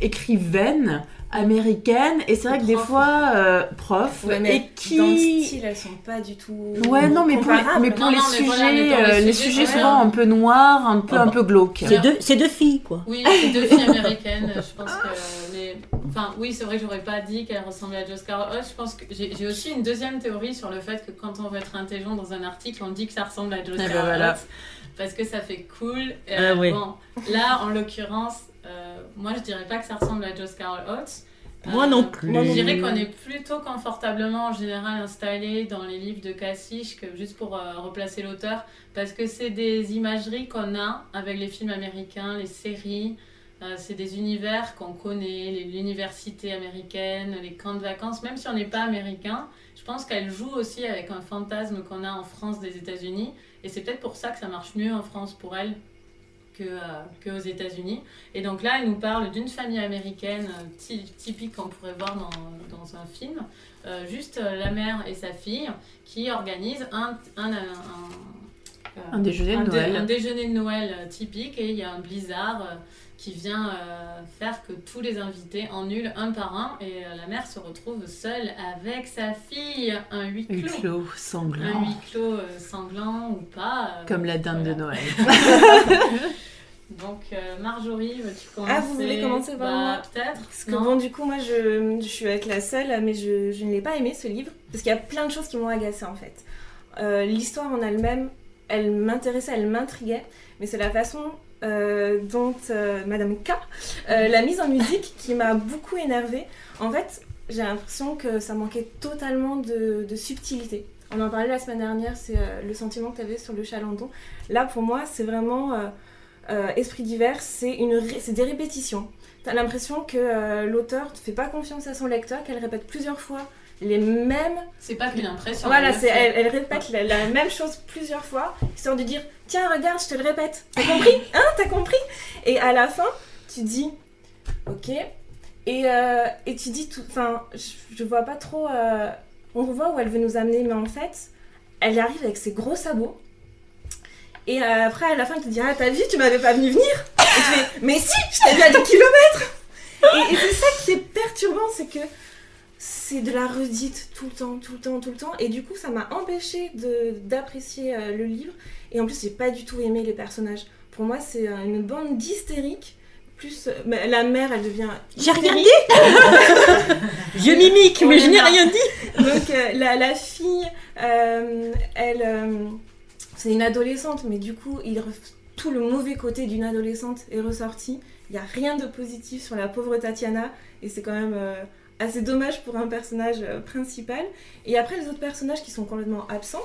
écrivaine, américaine, et c'est vrai que des fois, euh, prof, Ouais, mais et qui... dans le style, elles sont pas du tout. Ouais, non, mais pour les, comparables. mais pour Non, les non, mais sujets, voilà, mais dans les euh, les sujets, sujets souvent un peu noirs, un peu, un peu glauques. C'est deux, c'est deux filles, quoi. Oui, c'est deux filles américaines. Je pense que. Mais... Enfin, oui, c'est vrai que j'aurais pas dit qu'elle ressemblait à Joss Carol Oates. Je pense que j'ai aussi une deuxième théorie sur le fait que quand on veut être intelligent dans un article, on dit que ça ressemble à Joss Eh ben. Oates. Parce que ça fait cool. Et, Ah oui. Bon, là, en l'occurrence, euh, moi je dirais pas que ça ressemble à Joss Carol Oates. Moi non plus. Je dirais qu'on est plutôt confortablement en général installé dans les livres de Cassiche que juste pour euh, replacer l'auteur, parce que c'est des imageries qu'on a avec les films américains, les séries, euh, c'est des univers qu'on connaît, l'université américaine, les camps de vacances, même si on n'est pas américain, je pense qu'elle joue aussi avec un fantasme qu'on a en France des États-Unis, et c'est peut-être pour ça que ça marche mieux en France pour elle que, euh, que aux États-Unis. Et donc là, elle nous parle d'une famille américaine euh, ty- typique qu'on pourrait voir dans, dans un film. Euh, juste la mère et sa fille qui organisent un, un, un- un- Un déjeuner de Noël. un déjeuner de Noël typique et il y a un blizzard qui vient euh, faire que tous les invités annulent un par un et euh, la mère se retrouve seule avec sa fille. Un huis Huis clos. clos Un sanglant, huis clos euh, sanglant ou pas. euh, comme la dinde de voilà. Noël. Donc euh, Marjorie, veux-tu commencer Ah, vous voulez commencer? par bah, Peut-être. Parce que non? bon, du coup, moi, je, je suis avec la seule, mais je, je ne l'ai pas aimé ce livre. Parce qu'il y a plein de choses qui m'ont agacée en fait. Euh, L'histoire en elle-même, elle m'intéressait, elle m'intriguait. Mais c'est la façon euh, dont euh, Madame K euh, l'a mise en musique qui m'a beaucoup énervée. En fait, j'ai l'impression que ça manquait totalement de, subtilité. On en parlait la semaine dernière, c'est le sentiment que tu avais sur le chalandon. Là, pour moi, c'est vraiment Esprit divers, c'est des répétitions. T'as l'impression que l'auteur ne fait pas confiance à son lecteur, qu'elle répète plusieurs fois les mêmes. C'est pas qu'une impression. Voilà, c'est, elle, elle répète la, la même chose plusieurs fois, histoire de dire Tiens, regarde, je te le répète. T'as compris? Hein? T'as compris? Et à la fin, tu dis Ok. Et, euh, et tu dis tout. Enfin, je, je vois pas trop. euh, on voit où elle veut nous amener, mais en fait, elle arrive avec ses gros sabots. Et euh, après, à la fin, elle te dit Ah, t'as vu, tu m'avais pas venu venir? Et tu fais Mais si, je t'ai vu à des kilomètres Et, et c'est ça qui est perturbant, c'est que c'est de la redite tout le temps, tout le temps, tout le temps. Et du coup, ça m'a empêché de, d'apprécier euh, le livre. Et en plus, j'ai pas du tout aimé les personnages. Pour moi, c'est euh, une bande d'hystériques. Plus euh, la mère, elle devient. J'ai rien dit Je mimique, mais je n'ai rien dit Donc la, la fille, elle, c'est une adolescente, mais du coup, il, re- tout le mauvais côté d'une adolescente est ressorti. Il n'y a rien de positif sur la pauvre Tatiana, et c'est quand même assez dommage pour un personnage euh, principal. Et après, les autres personnages qui sont complètement absents,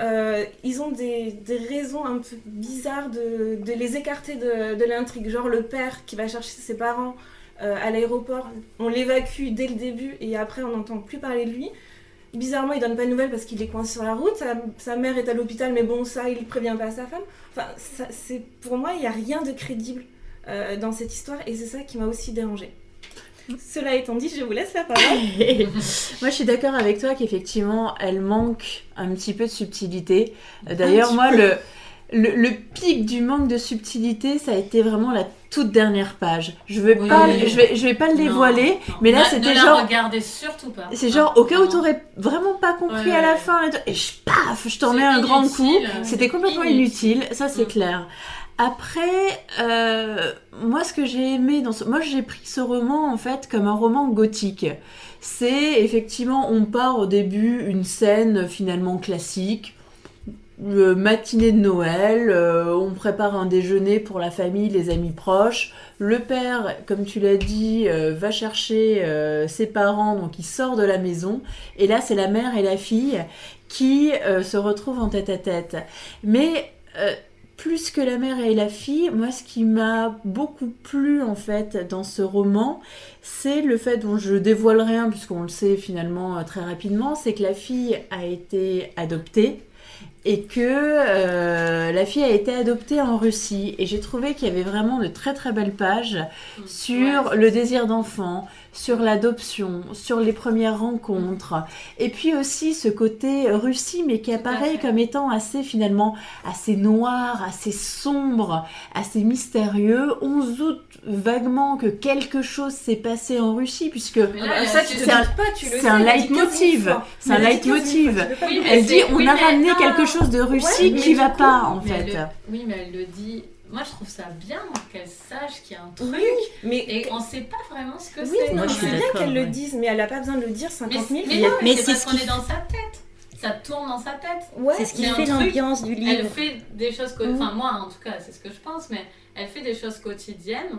euh, ils ont des, des raisons un peu bizarres de, de les écarter de, de l'intrigue. Genre le père qui va chercher ses parents euh, à l'aéroport, on l'évacue dès le début et après on n'entend plus parler de lui. Bizarrement, il donne pas de nouvelles parce qu'il est coincé sur la route. Sa, mère est à l'hôpital, mais bon, ça, il prévient pas sa femme. Enfin, pour moi, il n'y a rien de crédible dans cette histoire et c'est ça qui m'a aussi dérangée. Cela étant dit, je vous laisse la parole. Moi, je suis d'accord avec toi qu'effectivement, elle manque un petit peu de subtilité. D'ailleurs, moi, le, le, le pic du manque de subtilité, ça a été vraiment la toute dernière page. Je vais Oui. pas, je vais, je vais pas le dévoiler, non. mais là, Ne- c'était ne genre- la regardez surtout pas. c'est genre au cas où Non. t'aurais vraiment pas compris Ouais, à la ouais. fin, et je paf, je t'en mets un grand coup. inutile, C'était complètement inutile. inutile, ça c'est Mm. clair. Après, euh, moi ce que j'ai aimé dans ce... Moi j'ai pris ce roman en fait comme un roman gothique. C'est effectivement, on part au début une scène finalement classique, le matinée de Noël, euh, on prépare un déjeuner pour la famille, les amis proches. Le père, comme tu l'as dit, euh, va chercher euh, ses parents, donc il sort de la maison. Et là, c'est la mère et la fille qui se retrouvent en tête à tête. Mais plus que la mère et la fille, moi ce qui m'a beaucoup plu en fait dans ce roman, c'est le fait dont je dévoile rien puisqu'on le sait finalement très rapidement, c'est que la fille a été adoptée et que euh, la fille a été adoptée en Russie. Et j'ai trouvé qu'il y avait vraiment de très très belles pages mm. sur le désir d'enfant, sur l'adoption, sur les premières rencontres, et puis aussi ce côté Russie, mais qui apparaît comme étant assez finalement assez noir, assez sombre, assez mystérieux. On se doute vaguement que quelque chose s'est passé en Russie, puisque c'est un, leitmotiv. C'est un leitmotiv. Elle dit on a ramené quelque chose de Russie qui va pas en fait. Oui, mais elle le dit moi je trouve ça bien qu'elle sache qu'il y a un truc, mais et on sait pas vraiment ce que oui, c'est. Moi, je suis bien qu'elle le dise, mais elle a pas besoin de le dire 50 000 Mais, mais, mais c'est parce qu'on est dans sa tête. Ça tourne dans sa tête. Ouais, c'est ce qui fait l'ambiance du livre. Elle fait des choses, enfin moi en tout cas, c'est ce que je pense, mais elle fait des choses quotidiennes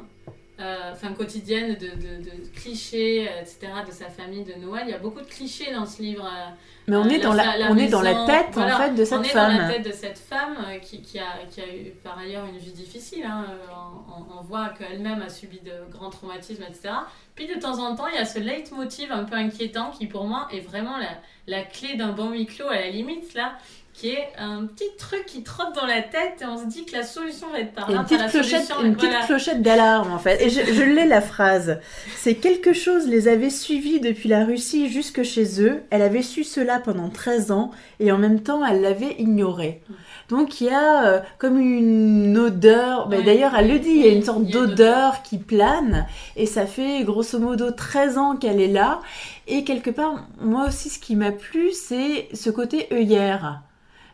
euh, enfin quotidienne de, de, clichés, euh, etc., de sa famille de Noël. Il y a beaucoup de clichés dans ce livre. Euh, Mais on est dans la, on est dans la tête en fait de cette femme. On est dans la tête de cette femme qui, qui, a, qui a eu par ailleurs une vie difficile. Hein. On, on, voit qu'elle-même a subi de grands traumatismes, etc. Puis de temps en temps, il y a ce leitmotiv un peu inquiétant qui pour moi est vraiment la, la clé d'un bon huis clos à la limite là qui est un petit truc qui trotte dans la tête et on se dit que la solution va être par là. Une petite, clochette, une petite clochette d'alarme en fait. Et je, je l'ai la phrase. C'est quelque chose les avait suivis depuis la Russie jusque chez eux. Elle avait su cela pendant 13 ans et en même temps elle l'avait ignoré. Donc il y a euh, comme une odeur, mais d'ailleurs elle le dit, il y a une sorte d'odeur qui plane et ça fait grosso modo 13 ans qu'elle est là. Et quelque part, moi aussi ce qui m'a plu, c'est ce côté œillère.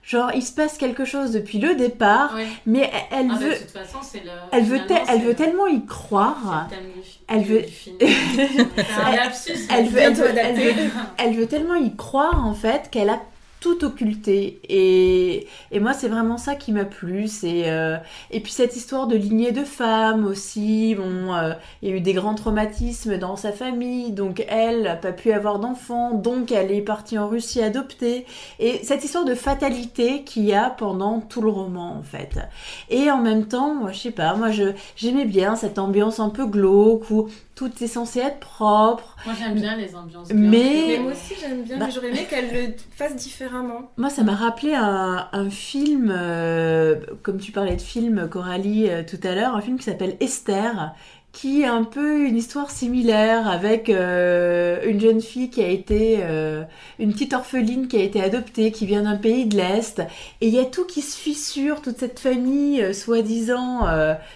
Genre, il se passe quelque chose depuis le départ, mais elle, ah, veut. elle veut, elle veut tellement y croire. Elle veut. elle veut. Elle veut tellement y croire en fait qu'elle a tout occulté. Et, et moi, c'est vraiment ça qui m'a plu. C'est euh, Et puis cette histoire de lignée de femmes aussi. Bon, euh, il y a eu des grands traumatismes dans sa famille. Donc elle n'a pas pu avoir d'enfants. Donc elle est partie en Russie adopter. Et cette histoire de fatalité qu'il y a pendant tout le roman, en fait. Et en même temps, moi, je sais pas, moi, j'aimais bien cette ambiance un peu glauque où tout est censé être propre. Moi j'aime bien les ambiances. Mais... moi aussi j'aime bien, mais bah j'aurais aimé qu'elle le fasse différemment. Moi ça m'a rappelé un, un film, euh, comme tu parlais de film Coralie euh, tout à l'heure, un film qui s'appelle Esther, qui est un peu une histoire similaire avec euh, une jeune fille qui a été, une petite orpheline qui a été adoptée, qui vient d'un pays de l'Est, et il y a tout qui se fissure, toute cette famille soi-disant,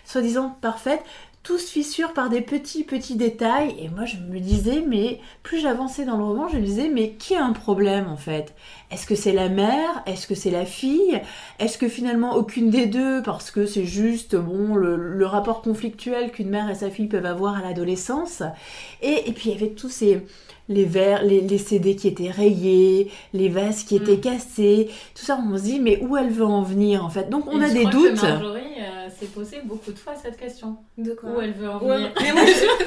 soi-disant parfaite tout se fissure par des petits petits détails. Et moi je me disais mais plus j'avançais dans le roman je me disais mais qui a un problème en fait? Est-ce que c'est la mère? Est-ce que c'est la fille? Est-ce que finalement aucune des deux parce que c'est juste bon le, rapport conflictuel qu'une mère et sa fille peuvent avoir à l'adolescence? Et, et puis il y avait tous ces les verres, les, les, CD qui étaient rayés, les vases qui étaient mm. cassés, tout ça, on se dit, mais où elle veut en venir en fait? Donc on a des doutes. Marjorie euh, s'est posé beaucoup de fois cette question. De quoi Où elle veut en venir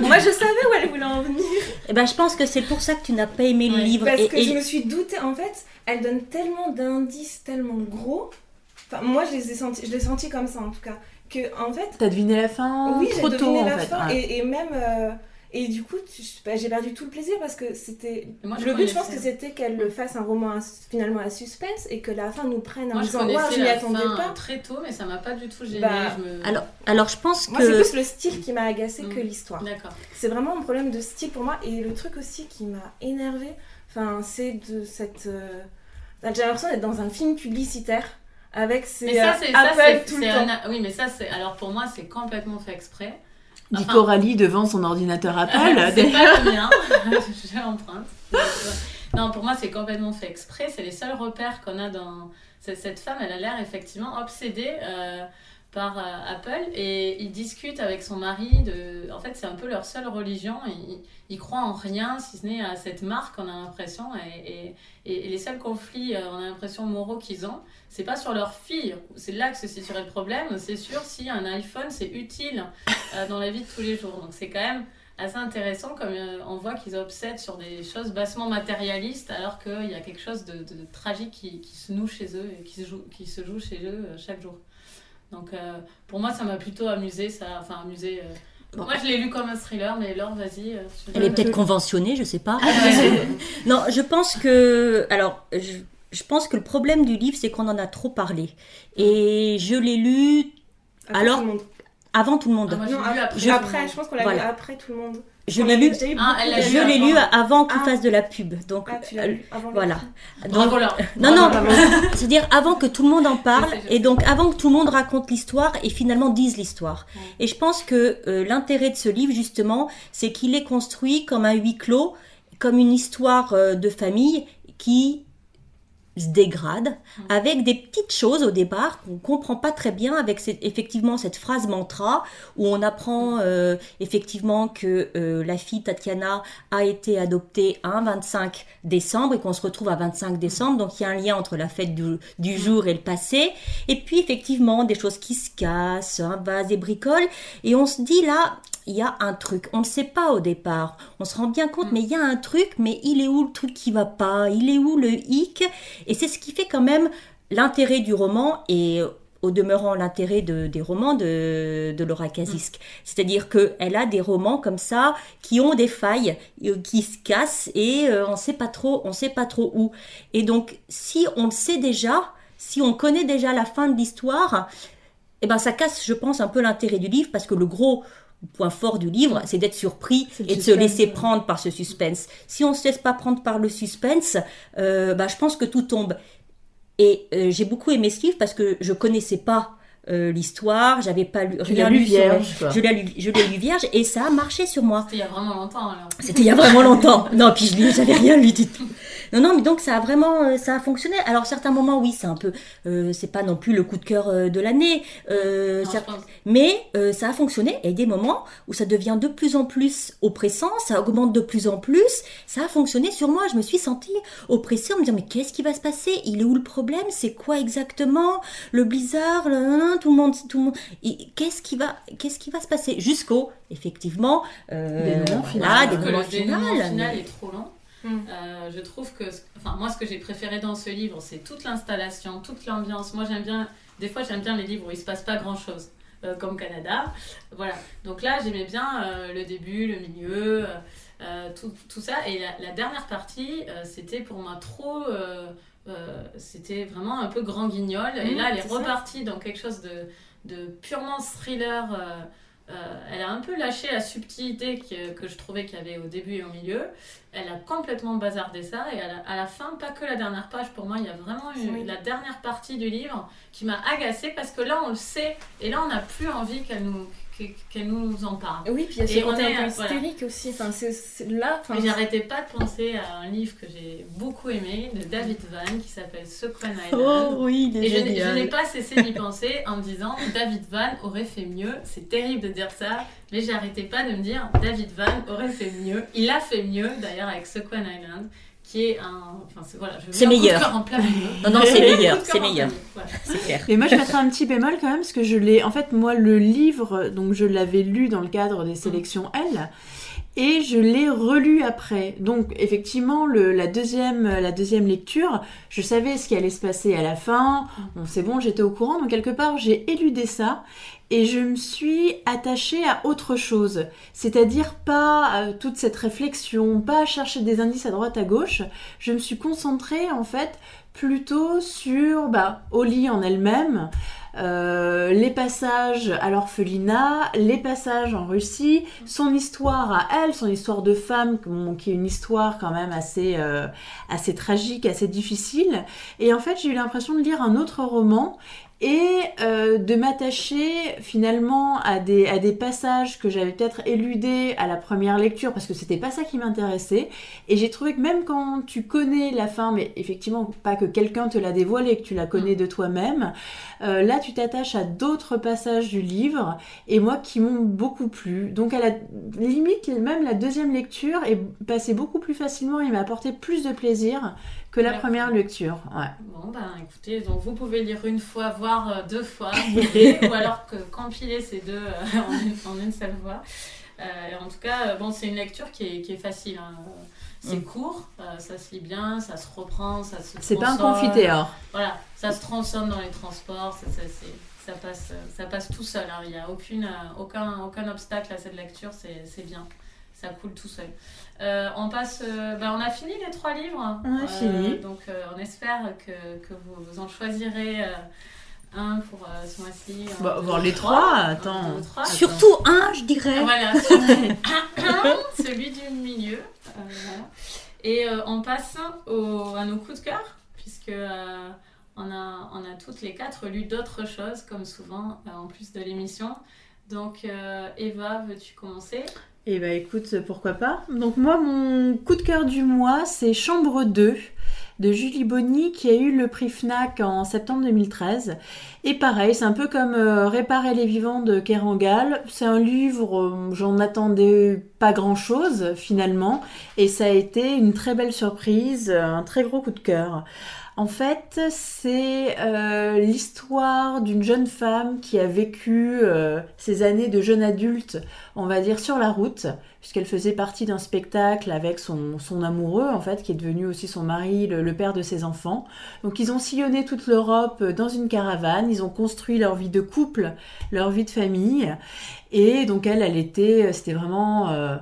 moi, je, savais où elle voulait en venir. Et eh ben, je pense que c'est pour ça que tu n'as pas aimé le livre. Parce que je me suis doutée, en fait, elle donne tellement d'indices, tellement gros. Enfin, moi, je les ai sentis, je l'ai senti comme ça en tout cas. Que, en fait. T'as deviné la fin Oui, j'ai deviné la fin. Et, et, même. Euh, et du coup, bah, j'ai perdu tout le plaisir parce que c'était. Le but, je pense que c'était qu'elle le fasse un roman finalement à suspense et que la fin nous prenne en disant Waouh, je m'y attendais pas. très tôt, mais ça m'a pas du tout gêné. Bah, alors, alors, je pense que. Moi, c'est plus le style qui m'a agacé que mm. l'histoire. D'accord. C'est vraiment un problème de style pour moi. Et le truc aussi qui m'a énervé, enfin, c'est de cette. Euh, j'ai l'impression d'être dans un film publicitaire avec ces mais ça, euh, tout le temps. Oui, mais ça, c'est. Alors pour moi, c'est complètement fait exprès. Dit Coralie devant son ordinateur Apple. c'est pas le mien, j'ai l'empreinte. Non, pour moi, c'est complètement fait exprès. C'est les seuls repères qu'on a dans. Cette femme, elle a l'air effectivement obsédée euh, euh, Apple et il discute avec son mari de en fait c'est un peu leur seule religion. Ils, ils croient en rien si ce n'est à cette marque on a l'impression et, et, les seuls conflits euh, on a l'impression moraux qu'ils ont c'est pas sur leur fille. C'est là que se situerait le problème. C'est sur si un iPhone c'est utile euh, dans la vie de tous les jours. Donc c'est quand même assez intéressant comme on voit qu'ils obsèdent sur des choses bassement matérialistes alors qu'il y a quelque chose de, tragique qui, qui, se noue chez eux et qui se joue, qui se joue chez eux chaque jour. Donc euh, pour moi, ça m'a plutôt amusé, ça, enfin amusé. Euh. Moi, je l'ai lu comme un thriller, mais Laure, vas-y. Euh, Elle est peut-être conventionnée, je sais pas. non, je pense que, alors, je, je, pense que le problème du livre, c'est qu'on en a trop parlé. Et je l'ai lu. alors, avant tout le monde. Ah, moi, non, lu après, je, après, je pense qu'on l'a voilà. lu après tout le monde. Je l'ai lu, ah, je l'ai lu avant qu'il ah. fasse de la pub. Donc ah, tu lu avant voilà. Donc, non non, c'est-à-dire avant que tout le monde en parle et donc avant que tout le monde raconte l'histoire et finalement dise l'histoire. Ouais. Et je pense que euh, l'intérêt de ce livre justement, c'est qu'il est construit comme un huis clos, comme une histoire euh, de famille qui se dégrade mm. avec des petites choses au départ qu'on comprend pas très bien avec cette, effectivement cette phrase mantra où on apprend mm. euh, effectivement que euh, la fille Tatiana a été adoptée un 25 décembre et qu'on se retrouve à 25 décembre donc il y a un lien entre la fête du, du mm. jour et le passé et puis effectivement des choses qui se cassent un vase et bricoles et on se dit là il y a un truc. On ne sait pas au départ. On se rend bien compte, mais il y a un truc, mais il est où le truc qui va pas? Il est où le hic? Et c'est ce qui fait quand même l'intérêt du roman et au demeurant l'intérêt de, des romans de, de Laura Kazisk. C'est-à-dire qu'elle a des romans comme ça qui ont des failles, euh, qui se cassent et euh, on sait pas trop, on sait pas trop où. Et donc, si on le sait déjà, si on connaît déjà la fin de l'histoire, eh ben ça casse, je pense, un peu l'intérêt du livre parce que le gros point fort du livre, c'est d'être surpris et de se laisser prendre par ce suspense. Si on ne se laisse pas prendre par le suspense, euh, bah, je pense que tout tombe. Et euh, j'ai beaucoup aimé ce livre parce que je connaissais pas euh, l'histoire, j'avais pas lu, rien lu, vierge. je l'ai lu, je l'ai lu vierge et ça a marché sur moi. C'était il y a vraiment longtemps alors. C'était il y a vraiment longtemps. Non, puis je j'avais rien lu du tout. Non, non, mais donc ça a vraiment, euh, ça a fonctionné. Alors certains moments, oui, c'est un peu, euh, c'est pas non plus le coup de cœur euh, de l'année, euh, mais euh, ça a fonctionné. Et des moments où ça devient de plus en plus oppressant, ça augmente de plus en plus. Ça a fonctionné sur moi. Je me suis sentie oppressée en me disant mais qu'est-ce qui va se passer? Il est où le problème? C'est quoi exactement? Le blizzard, le, tout le monde, tout le monde. Qu'est-ce qui va, qu'est-ce qui va se passer? Jusqu'au effectivement, euh, des moments voilà, des moments final est trop lent. Mm. Euh, je trouve que, enfin, moi, ce que j'ai préféré dans ce livre, c'est toute l'installation, toute l'ambiance. Moi, j'aime bien, des fois, j'aime bien les livres où il se passe pas grand chose, euh, comme Canada. Voilà. Donc là, j'aimais bien euh, le début, le milieu, tout, tout, ça. Et la, la dernière partie, c'était pour moi trop. c'était vraiment un peu grand guignol. et mm, là, elle est, est repartie dans quelque chose de, de purement thriller. Euh, elle a un peu lâché la subtilité que, que je trouvais qu'il y avait au début et au milieu. Elle a complètement bazardé ça. Et à la, à la fin, pas que la dernière page, pour moi, il y a vraiment eu oui. la dernière partie du livre qui m'a agacée parce que là, on le sait. Et là, on n'a plus envie qu'elle nous, qu'elle nous en parle. Oui, puis il y a ce côté un peu hystérique voilà. aussi. Enfin, c'est là. Enfin, j'arrêtais pas de penser à un livre que j'ai beaucoup aimé de David Van qui s'appelle Secret Island. Oh oui, il est Et génial. je, je n'ai pas cessé d'y penser en me disant David Van aurait fait mieux. C'est terrible de dire ça, mais j'arrêtais pas de me dire David Van aurait fait mieux. Il a fait mieux d'ailleurs avec Secret Island qui est un. Enfin, c'est voilà, meilleur. En plein non, non, c'est meilleur, c'est meilleur. Voilà. C'est clair. Et moi, je mettrais un petit bémol quand même, parce que je l'ai. En fait, moi, le livre, donc je l'avais lu dans le cadre des sélections L. Et je l'ai relu après. Donc effectivement, le, la, deuxième, la deuxième lecture, je savais ce qui allait se passer à la fin. Bon, c'est bon, j'étais au courant. Donc quelque part, j'ai éludé ça et je me suis attachée à autre chose, c'est-à-dire pas euh, toute cette réflexion, pas chercher des indices à droite à gauche. Je me suis concentrée en fait plutôt sur bah, Oli en elle-même, euh, les passages à l'orphelinat, les passages en Russie, son histoire à elle, son histoire de femme, qui est une histoire quand même assez, euh, assez tragique, assez difficile. Et en fait, j'ai eu l'impression de lire un autre roman et euh, de m'attacher finalement à des, à des passages que j'avais peut-être éludés à la première lecture parce que c'était pas ça qui m'intéressait. Et j'ai trouvé que même quand tu connais la fin, mais effectivement pas que quelqu'un te l'a dévoilé, que tu la connais de toi-même, euh, là tu t'attaches à d'autres passages du livre et moi qui m'ont beaucoup plu. Donc à la limite, même la deuxième lecture est passée beaucoup plus facilement et m'a apporté plus de plaisir que la première lecture. Ouais. Bon, ben écoutez, donc vous pouvez lire une fois, voire euh, deux fois, ou alors que compiler ces deux euh, en, une, seule fois. Euh, en tout cas, bon, c'est une lecture qui est, qui est facile. Hein. C'est mm. court, ça se lit bien, ça se reprend, ça se. C'est pas un confiteor. Voilà, ça se transforme dans les transports, ça, ça, ça passe, ça passe tout seul. Hein. Il n'y a aucune, aucun, aucun obstacle à cette lecture, c'est bien ça coule tout seul. Euh, on passe, euh, bah, on a fini les trois livres. On a euh, fini. Donc on espère que, que vous, en choisirez un pour ce mois-ci. Bah, voir les trois, attends. Surtout un, je dirais. Voilà, celui du milieu. Et on passe au, à nos coups de cœur, puisque on, a, on a toutes les quatre lu d'autres choses, comme souvent, en plus de l'émission. Donc, Eva, veux-tu commencer? Eh bien écoute, pourquoi pas. Donc moi, mon coup de cœur du mois, c'est Chambre 2 de Julie Bonny qui a eu le prix FNAC en septembre 2013. Et pareil, c'est un peu comme euh, Réparer les vivants de Kerangal. C'est un livre, euh, j'en attendais pas grand-chose finalement. Et ça a été une très belle surprise, un très gros coup de cœur. En fait, c'est euh, l'histoire d'une jeune femme qui a vécu euh, ses années de jeune adulte, on va dire, sur la route, puisqu'elle faisait partie d'un spectacle avec son, amoureux, en fait, qui est devenu aussi son mari, le, père de ses enfants. Donc ils ont sillonné toute l'Europe dans une caravane, ils ont construit leur vie de couple, leur vie de famille, et donc elle, elle était, c'était vraiment... Euh, euh,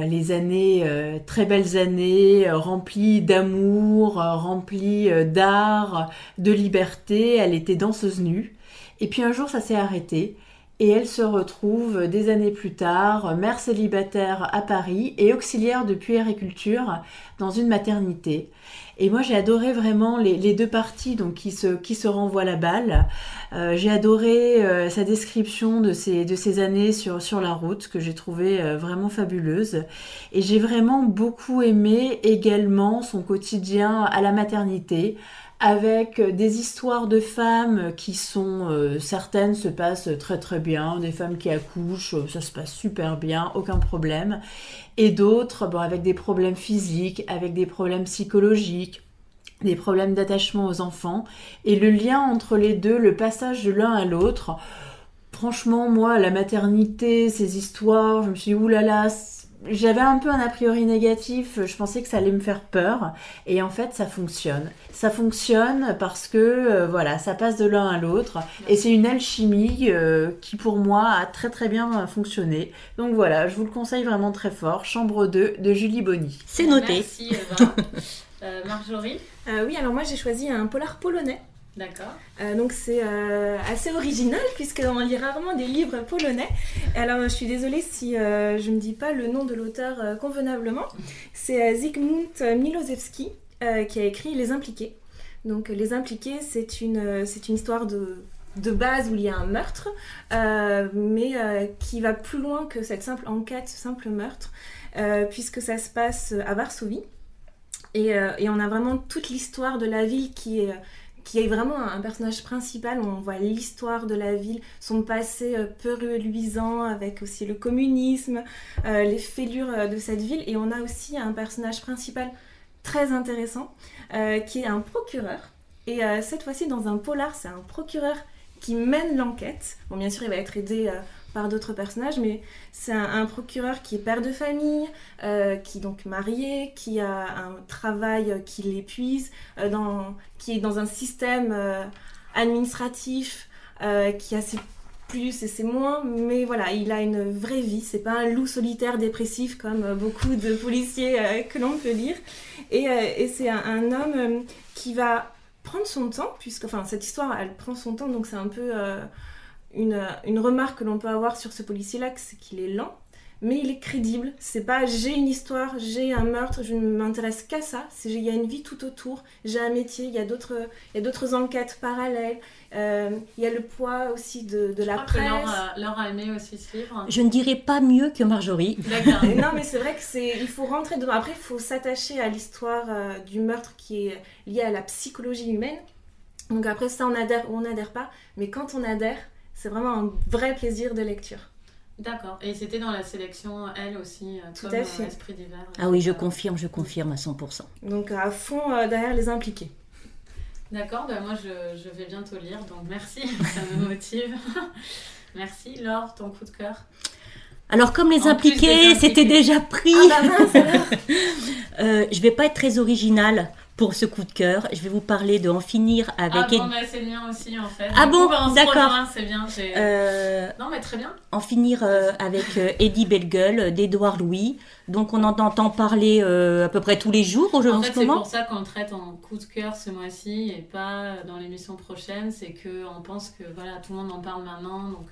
les années, euh, très belles années, euh, remplies d'amour, remplies d'art, de liberté. Elle était danseuse nue. Et puis un jour, ça s'est arrêté. Et elle se retrouve des années plus tard, mère célibataire à Paris et auxiliaire de puériculture dans une maternité. Et moi, j'ai adoré vraiment les, deux parties donc, qui, se, qui se renvoient la balle. Euh, j'ai adoré euh, sa description de ces, de ces années sur, sur la route, que j'ai trouvé euh, vraiment fabuleuse. Et j'ai vraiment beaucoup aimé également son quotidien à la maternité, avec des histoires de femmes qui sont, certaines se passent très très bien, des femmes qui accouchent, ça se passe super bien, aucun problème, et d'autres bon, avec des problèmes physiques, avec des problèmes psychologiques, des problèmes d'attachement aux enfants, et le lien entre les deux, le passage de l'un à l'autre. Franchement, moi, la maternité, ces histoires, je me suis dit, oulala, j'avais un peu un a priori négatif, je pensais que ça allait me faire peur, et en fait, ça fonctionne. Ça fonctionne parce que, euh, voilà, ça passe de l'un à l'autre, et c'est une alchimie euh, qui, pour moi, a très très bien fonctionné. Donc voilà, je vous le conseille vraiment très fort. Chambre 2 de Julie Bonny. C'est noté. Merci, Eva. Euh, Marjorie? Oui, alors moi, j'ai choisi un polar polonais. D'accord. Euh, donc c'est euh, assez original puisqu'on lit rarement des livres polonais. Alors je suis désolée si euh, je ne dis pas le nom de l'auteur convenablement. C'est Zygmunt Milosevski qui a écrit Les Impliqués. Donc Les Impliqués, c'est une, c'est une histoire de, de base où il y a un meurtre, mais qui va plus loin que cette simple enquête, ce simple meurtre, puisque ça se passe à Varsovie. Et, et on a vraiment toute l'histoire de la ville qui est qui est vraiment un personnage principal. On voit l'histoire de la ville, son passé euh, peu reluisant avec aussi le communisme, euh, les fêlures euh, de cette ville. Et on a aussi un personnage principal très intéressant qui est un procureur. Et cette fois-ci, dans un polar, c'est un procureur qui mène l'enquête. Bon, bien sûr, il va être aidé par d'autres personnages, mais c'est un, procureur qui est père de famille, euh, qui est donc marié, qui a un travail qui l'épuise, euh, qui est dans un système euh, administratif qui a ses plus et ses moins, mais voilà, il a une vraie vie. C'est pas un loup solitaire dépressif comme beaucoup de policiers que l'on peut lire. Et, c'est un, un, homme qui va prendre son temps, puisque enfin cette histoire, elle prend son temps, donc c'est un peu une, remarque que l'on peut avoir sur ce policier-là, c'est qu'il est lent. mais il est crédible. C'est pas j'ai une histoire, j'ai un meurtre, je ne m'intéresse qu'à ça. C'est il y a une vie tout autour, j'ai un métier, il y a d'autres, il y a d'autres enquêtes parallèles. Euh, il y a le poids aussi de, de Je la crois que presse. Laure a, Laure a aimé aussi ce livre. Je ne dirais pas mieux que Marjorie. D'accord. Non, mais c'est vrai que c'est, il faut rentrer dedans. Après, il faut s'attacher à l'histoire euh, du meurtre qui est liée à la psychologie humaine. Donc après, ça, on adhère ou on n'adhère pas. Mais quand on adhère, c'est vraiment un vrai plaisir de lecture. D'accord. Et c'était dans la sélection, elle aussi, euh, Tout comme à euh, fait. Esprit d'hiver. Ah oui, je Euh, confirme, je confirme à 100%. Donc à fond euh, derrière les impliqués. D'accord, ben moi je, je vais bientôt lire, donc merci, ça me motive. merci. Laure, ton coup de cœur Alors comme les En impliqués, impliqués. c'était déjà pris, Ah bah mince alors euh, je vais pas être très originale pour ce coup de cœur. Je vais vous parler de En finir avec... Ah Ed- bon, bah, c'est le mien aussi en fait. Ah Du bon, bah, d'accord. C'est bien. Euh, Non mais très bien. en finir euh, avec euh, Eddie Bellegueule d'Edouard Louis. Donc on en entend parler euh, à peu près tous les jours au- en, fait, c'est pour ça qu'on traite en coup de cœur ce mois-ci et pas dans l'émission prochaine. C'est que on pense que voilà, tout le monde en parle maintenant, donc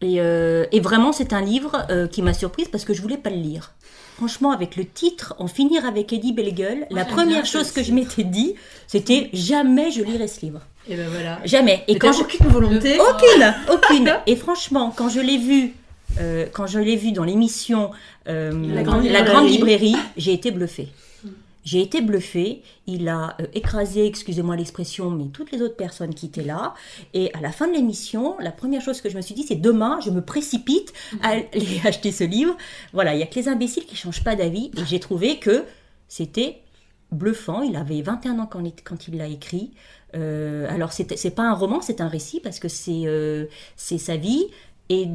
Et, euh, et vraiment, c'est un livre euh, qui m'a surprise parce que je voulais pas le lire. Franchement, avec le titre, En finir avec Eddie Bellegueule, la première chose que je m'étais dit, c'était jamais je lirai ce livre. Et ben voilà. Jamais. Et quand je... aucune volonté. Aucune, aucune. Et franchement, quand je l'ai vu, euh, quand je l'ai vu dans l'émission euh, La Grande La Librairie. Grande Librairie, j'ai été bluffée. J'ai été bluffée. Il a euh, écrasé, excusez-moi l'expression, mais toutes les autres personnes qui étaient là. Et à la fin de l'émission, la première chose que je me suis dit, c'est demain, je me précipite à aller acheter ce livre. Voilà, il y a que les imbéciles qui changent pas d'avis. Et j'ai trouvé que c'était bluffant. Il avait 21 ans quand il, quand il l'a écrit. Euh, alors, c'est pas un roman, c'est un récit parce que c'est euh, sa vie. Et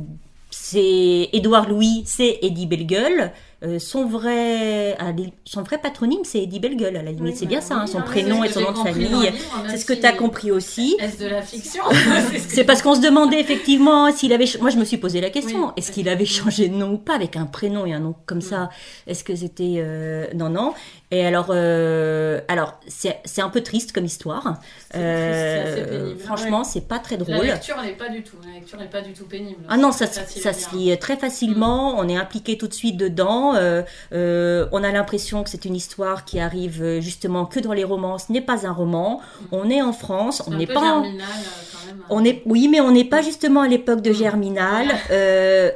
c'est Édouard Louis, c'est Eddie Bellegueule. Euh, son, vrai, allez, son vrai patronyme, c'est Eddie Bellegueule, à la limite. Oui, c'est bien bah ça, hein, son prénom et son nom de famille. C'est ce que tu as compris aussi. Est-ce de la fiction C'est parce qu'on se demandait effectivement s'il avait. Moi, je me suis posé la question est-ce qu'il avait changé de nom ou pas avec un prénom et un nom comme ça? Est-ce que c'était euh, non non Et alors, euh, alors c'est un peu triste comme histoire. Triste, pénible. franchement, c'est pas très La drôle. lecture n'est pas du tout. La lecture n'est pas du tout pénible. Ah non, ça, ça se lit très facilement, on est impliqué tout de suite dedans, euh, euh, on a l'impression que c'est une histoire qui arrive euh, justement que dans les romans, ce n'est pas un roman, on est en France, on n'est pas en- germinal, quand même. on est, oui, mais on n'est pas justement à l'époque de Mm. Germinal.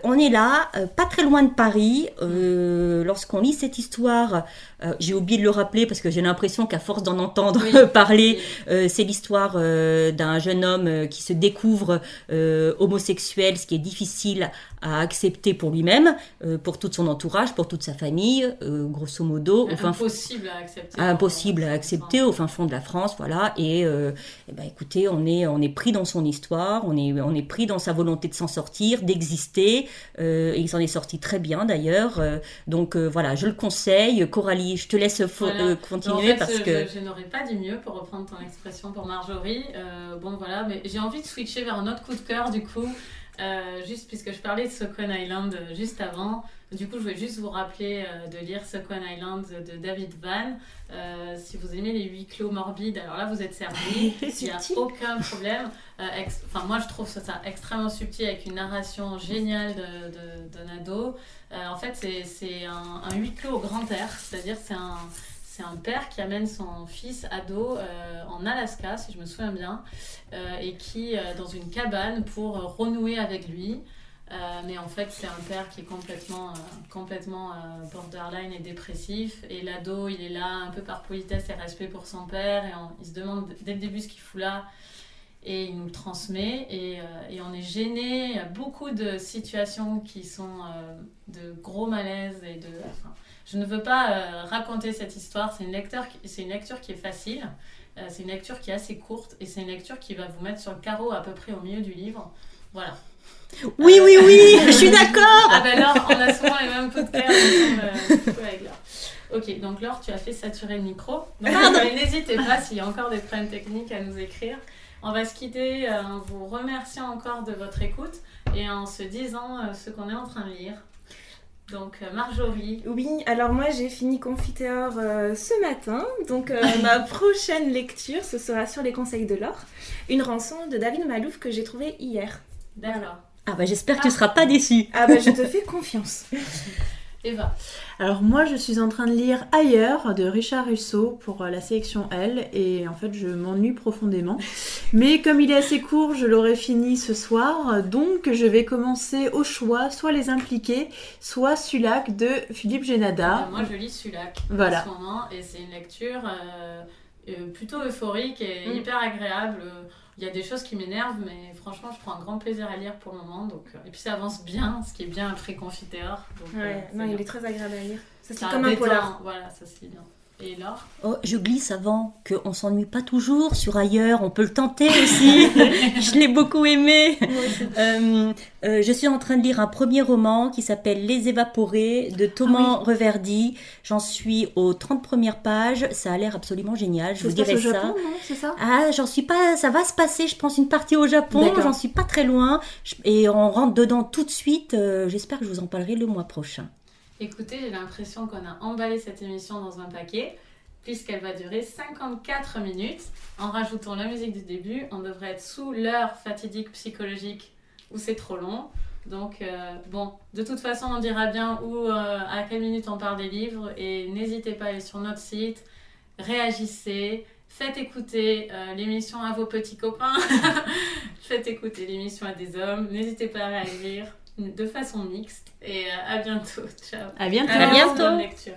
On est là, pas très loin de Paris. Lorsqu'on lit cette histoire, euh, j'ai oublié de le rappeler parce que j'ai l'impression qu'à force d'en entendre Oui. parler, euh, c'est l'histoire euh, d'un jeune homme qui se découvre homosexuel, ce qui est difficile à accepter pour lui-même, pour tout son entourage, pour toute sa famille, grosso modo. au Impossible à accepter. impossible à accepter au fin fond de la France, voilà. Et, eh ben, écoutez, on est, on est pris dans son histoire, on est, on est pris dans sa volonté de s'en sortir, d'exister. et il s'en est sorti très bien d'ailleurs. donc voilà, je le conseille. Coralie, je te laisse Voilà. euh, continuer en fait, parce que. je n'aurais pas dit mieux pour reprendre ton expression pour Marjorie. Euh, bon voilà, mais j'ai envie de switcher vers un autre coup de cœur du coup. Euh, juste puisque je parlais de Second Island euh, juste avant, du coup je voulais juste vous rappeler euh, de lire Second Island de David Van. Euh, si vous aimez les huis clos morbides, alors là vous êtes servis. Il n'y a aucun problème. Euh, Enfin, moi, je trouve ça, ça extrêmement subtil avec une narration géniale de, de, de Nado. En fait, c'est- un, un huis clos au grand air, c'est-à-dire c'est un, c'est un père qui amène son fils ado euh, en Alaska, si je me souviens bien, euh, et qui, euh, dans une cabane, pour renouer avec lui. Euh, mais en fait, c'est un père qui est complètement, euh, complètement euh, borderline et dépressif. Et l'ado, il est là un peu par politesse et respect pour son père. Et il se demande dès le début ce qu'il fout là. Et il nous le transmet. Et, et on est gêné. Il y a beaucoup de situations qui sont de gros malaise. Et de, je ne veux pas raconter cette histoire. C'est une, c'est une lecture qui est facile. C'est une lecture qui est assez courte. Et c'est une lecture qui va vous mettre sur le carreau à peu près au milieu du livre. Voilà. Oui, oui, oui, je suis d'accord. Ah ben Laure, on a souvent les mêmes coups de cœur. ensemble, euh, avec Laure. Ok, donc Laure, tu as fait saturer le micro. Donc, euh, N'hésitez pas s'il y a encore des problèmes techniques à nous écrire. On va se quitter euh, en vous remerciant encore de votre écoute et en se disant euh, ce qu'on est en train de lire. Donc euh, Marjorie, Oui, alors moi j'ai fini Confiteor euh, ce matin, donc euh, ma prochaine lecture ce sera sur les conseils de l'or, une rançon de David Malouf que j'ai trouvé hier. d'accord. Ah bah j'espère que tu seras pas déçu. Ah bah je te fais confiance. Eva. Alors moi, je suis en train de lire Ailleurs de Richard Russo pour euh, la sélection L et en fait, je m'ennuie profondément. Mais comme il est assez court, je l'aurai fini ce soir, donc je vais commencer au choix, soit Les Impliqués, soit Sulac de Philippe Génada. Euh, moi, je lis Sulac Voilà. en ce moment et c'est une lecture euh, euh, plutôt euphorique et Mm. hyper agréable. Il y a des choses qui m'énervent, mais franchement, je prends un grand plaisir à lire pour le moment. Donc, euh, et puis ça avance bien, ce qui est bien après Confiteor. Donc, euh, Ouais, c'est non, il est très agréable à lire. Ça lit comme un détend, polar. Voilà, ça se lit bien. Et Laure Oh, je glisse avant qu'on s'ennuie pas toujours sur ailleurs, on peut le tenter aussi. je l'ai beaucoup aimé. Euh, euh, je suis en train de lire un premier roman qui s'appelle Les Évaporés de Thomas Reverdy. J'en suis aux 30 premières pages. Ça a l'air absolument génial. Je Ça vous dirai au ça. Japon, non? Ça? Ah, j'en suis pas. Ça va se passer, je pense, une partie au Japon. J'en suis pas très loin. Et on rentre dedans tout de suite. Euh, J'espère que je vous en parlerai le mois prochain. Écoutez, j'ai l'impression qu'on a emballé cette émission dans un paquet, puisqu'elle va durer 54 minutes. En rajoutant la musique du début, on devrait être sous l'heure fatidique psychologique où c'est trop long. Donc, euh, bon, de toute façon, on dira bien où, euh, à quelle minute on parle des livres. Et n'hésitez pas à aller sur notre site, réagissez, faites écouter euh, l'émission à vos petits copains, faites écouter l'émission à des hommes. N'hésitez pas à réagir de façon mixte. Et euh, à bientôt. Ciao. À bientôt. À bientôt. Bonne lecture.